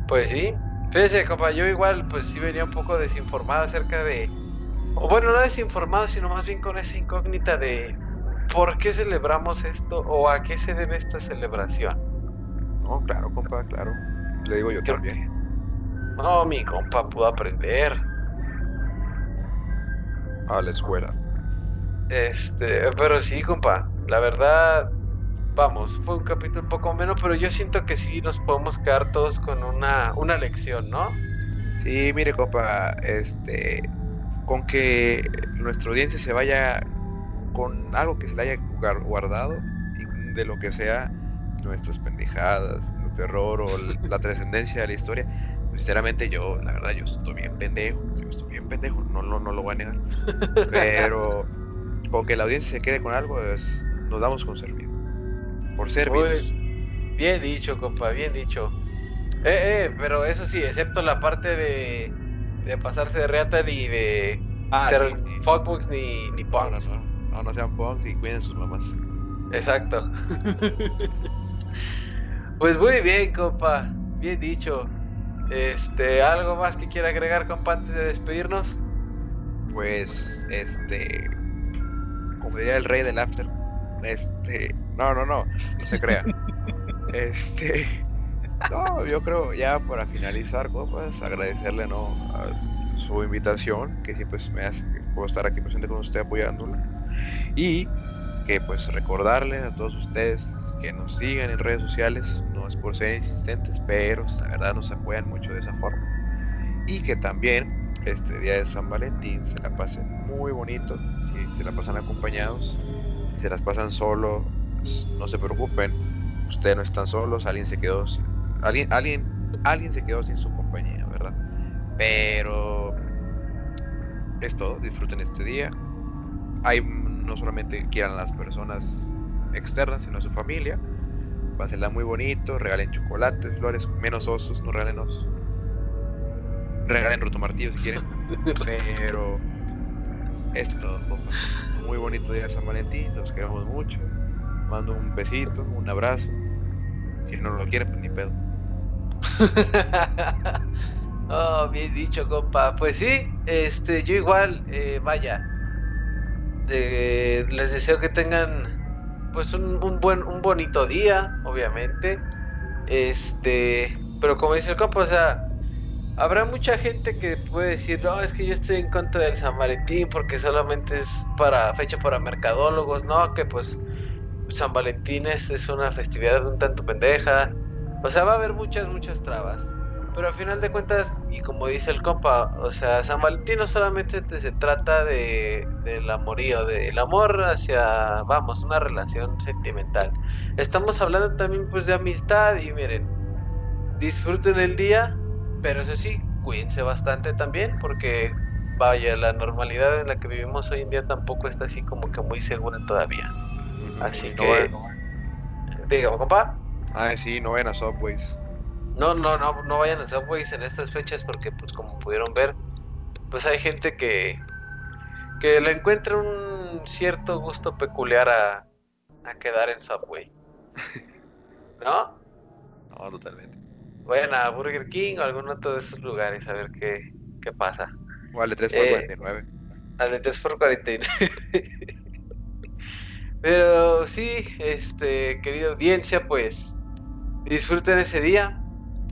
Pues sí, Fíjese, compa, yo igual, pues sí venía un poco desinformado acerca de. O bueno, no desinformado, sino más bien con esa incógnita de por qué celebramos esto o a qué se debe esta celebración. No, claro, compa, claro. Le digo yo también. No, mi compa pudo aprender. A la escuela. Este, pero sí, compa. La verdad, vamos, fue un capítulo un poco menos, pero yo siento que sí nos podemos quedar todos con una, una lección, ¿no? Sí, mire, copa, este, con que nuestra audiencia se vaya con algo que se le haya guardado, de lo que sea, nuestras pendejadas, el terror o la trascendencia de la historia, pues, sinceramente yo, la verdad, yo estoy bien pendejo, yo estoy bien pendejo, no, no, no lo voy a negar, pero con que la audiencia se quede con algo, es, nos damos con servir. Por ser Bien dicho, compa, bien dicho. Eh, eh, pero eso sí, excepto la parte de, de pasarse de reata ni de ah, ser ni, ni punks. No, no, no, no, sean punks y cuiden sus mamás. Exacto. pues muy bien, compa, bien dicho. Este, ¿algo más que quiera agregar, compa, antes de despedirnos? Pues, este, como diría el rey del after, este, no, no, no, no se crea. este, no, yo creo ya para finalizar, pues agradecerle, ¿no? A su invitación, que siempre me hace que puedo estar aquí presente con usted apoyándola. Y que pues recordarle a todos ustedes que nos sigan en redes sociales, no es por ser insistentes, pero la verdad nos apoyan mucho de esa forma. Y que también este día de San Valentín se la pasen muy bonito, si se la pasan acompañados, se las pasan solo, no se preocupen, ustedes no están solos, alguien se quedó sin, alguien, alguien, alguien se quedó sin su compañía, ¿verdad? Pero es todo, disfruten este día. Hay no solamente quieran las personas externas, sino su familia. Pásenla muy bonito, regalen chocolates, flores, menos osos, no regalen osos. Regalen rotomartillo si quieren. Pero es todo, muy bonito día de San Valentín, los queremos mucho. Mando un besito, un abrazo. Si no lo quieren, pues ni pedo. oh, bien dicho, compa. Pues sí, este, yo igual, eh, vaya. Les deseo que tengan pues un, un, buen, un bonito día, obviamente. Este, pero como dice el compa, o sea, Habrá mucha gente que puede decir, no, es que yo estoy en contra del San Valentín porque solamente es para fecha para mercadólogos, no, que pues San Valentín es, es una festividad un tanto pendeja. O sea, va a haber muchas, muchas trabas. Pero al final de cuentas, y como dice el compa, o sea, San Valentín no solamente se trata de, del amorío, del amor hacia, vamos, una relación sentimental. Estamos hablando también pues de amistad y miren, disfruten el día, pero eso sí, cuídense bastante también porque vaya, la normalidad en la que vivimos hoy en día tampoco está así como que muy segura todavía. Así que... Dígame, compa. Ah, sí, no vayan a Subways. No, no, no, no vayan a Subways en estas fechas porque pues como pudieron ver, pues hay gente que, que le encuentra un cierto gusto peculiar a, a quedar en Subway. ¿No? No, totalmente. Vayan a Burger King o algún otro de esos lugares a ver qué, qué pasa. Vale, 3 por Eh, 49. Al de 3 por 49. Pero sí, este, querida audiencia, pues disfruten ese día.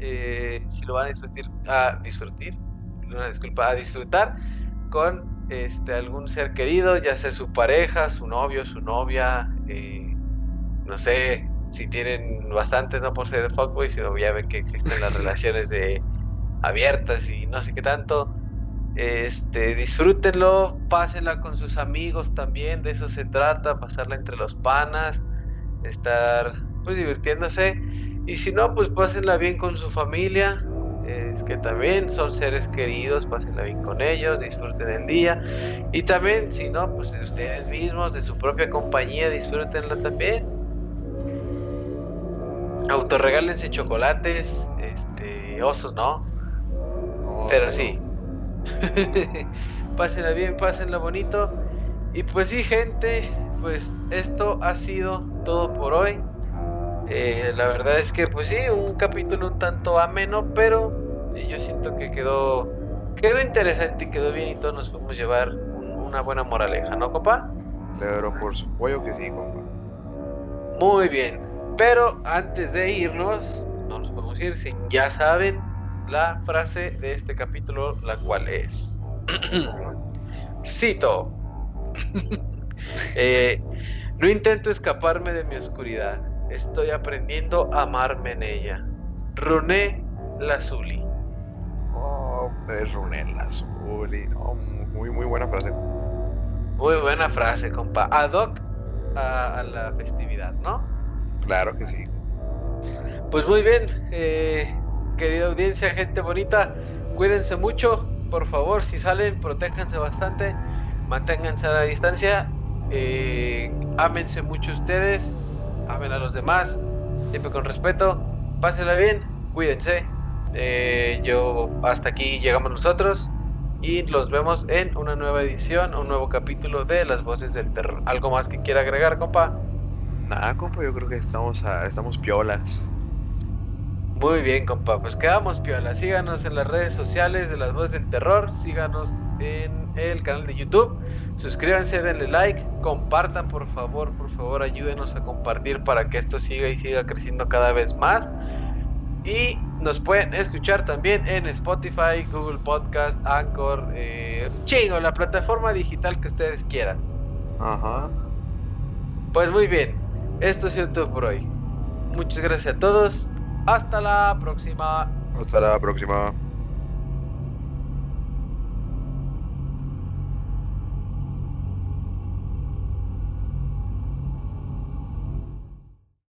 Eh, si lo van a disfrutar, a disfrutar, una disculpa, a disfrutar con este algún ser querido, ya sea su pareja, su novio, su novia, eh, no sé, si tienen bastantes, no por ser fuckboy, sino ya ven que existen las relaciones de abiertas y no sé qué tanto. Este, disfrútenlo, pásenla con sus amigos también, de eso se trata, pasarla entre los panas, estar pues divirtiéndose. Y si no, pues pásenla bien con su familia, es que también son seres queridos, pásenla bien con ellos, disfruten el día. Y también, si no, pues de ustedes mismos, de su propia compañía, disfrútenla también. Autorregálense chocolates, este, osos, ¿no? No, Pero no, sí. pásenla bien, pásenla bonito. Y pues sí, gente, pues esto ha sido todo por hoy. Eh, la verdad es que pues sí, un capítulo un tanto ameno, pero eh, yo siento que quedó quedó interesante y quedó bien y todos nos podemos llevar un- una buena moraleja, ¿no, compa? Pero por supuesto que sí, compa. Muy bien. Pero antes de irnos, no nos podemos ir sin ya saben la frase de este capítulo, la cual es. Cito. Eh, no intento escaparme de mi oscuridad. Estoy aprendiendo a amarme en ella. Runé Lazuli. Oh, es Runela, Zuli. No, muy, muy buena frase. Muy buena frase, compa. Ad hoc a, a la festividad, ¿no? Claro que sí. Pues muy bien, eh, querida audiencia, gente bonita, cuídense mucho, por favor, si salen, protéjanse bastante, manténganse a la distancia, eh, ámense mucho ustedes, amen a los demás, siempre con respeto, pásenla bien, cuídense. Eh, yo hasta aquí llegamos nosotros y los vemos en una nueva edición, un nuevo capítulo de Las Voces del Terror. ¿Algo más que quiera agregar, compa? Nada, compa, yo creo que estamos, a- estamos piolas. Muy bien, compa. Pues quedamos piola. Síganos en las redes sociales de las voces del terror. Síganos en el canal de YouTube. Suscríbanse, denle like, compartan por favor, por favor, ayúdenos a compartir para que esto siga y siga creciendo cada vez más. Y nos pueden escuchar también en Spotify, Google Podcast, Anchor, eh, chingo, la plataforma digital que ustedes quieran. Ajá. Pues muy bien, esto sido todo por hoy. Muchas gracias a todos. Hasta la próxima. Hasta la próxima.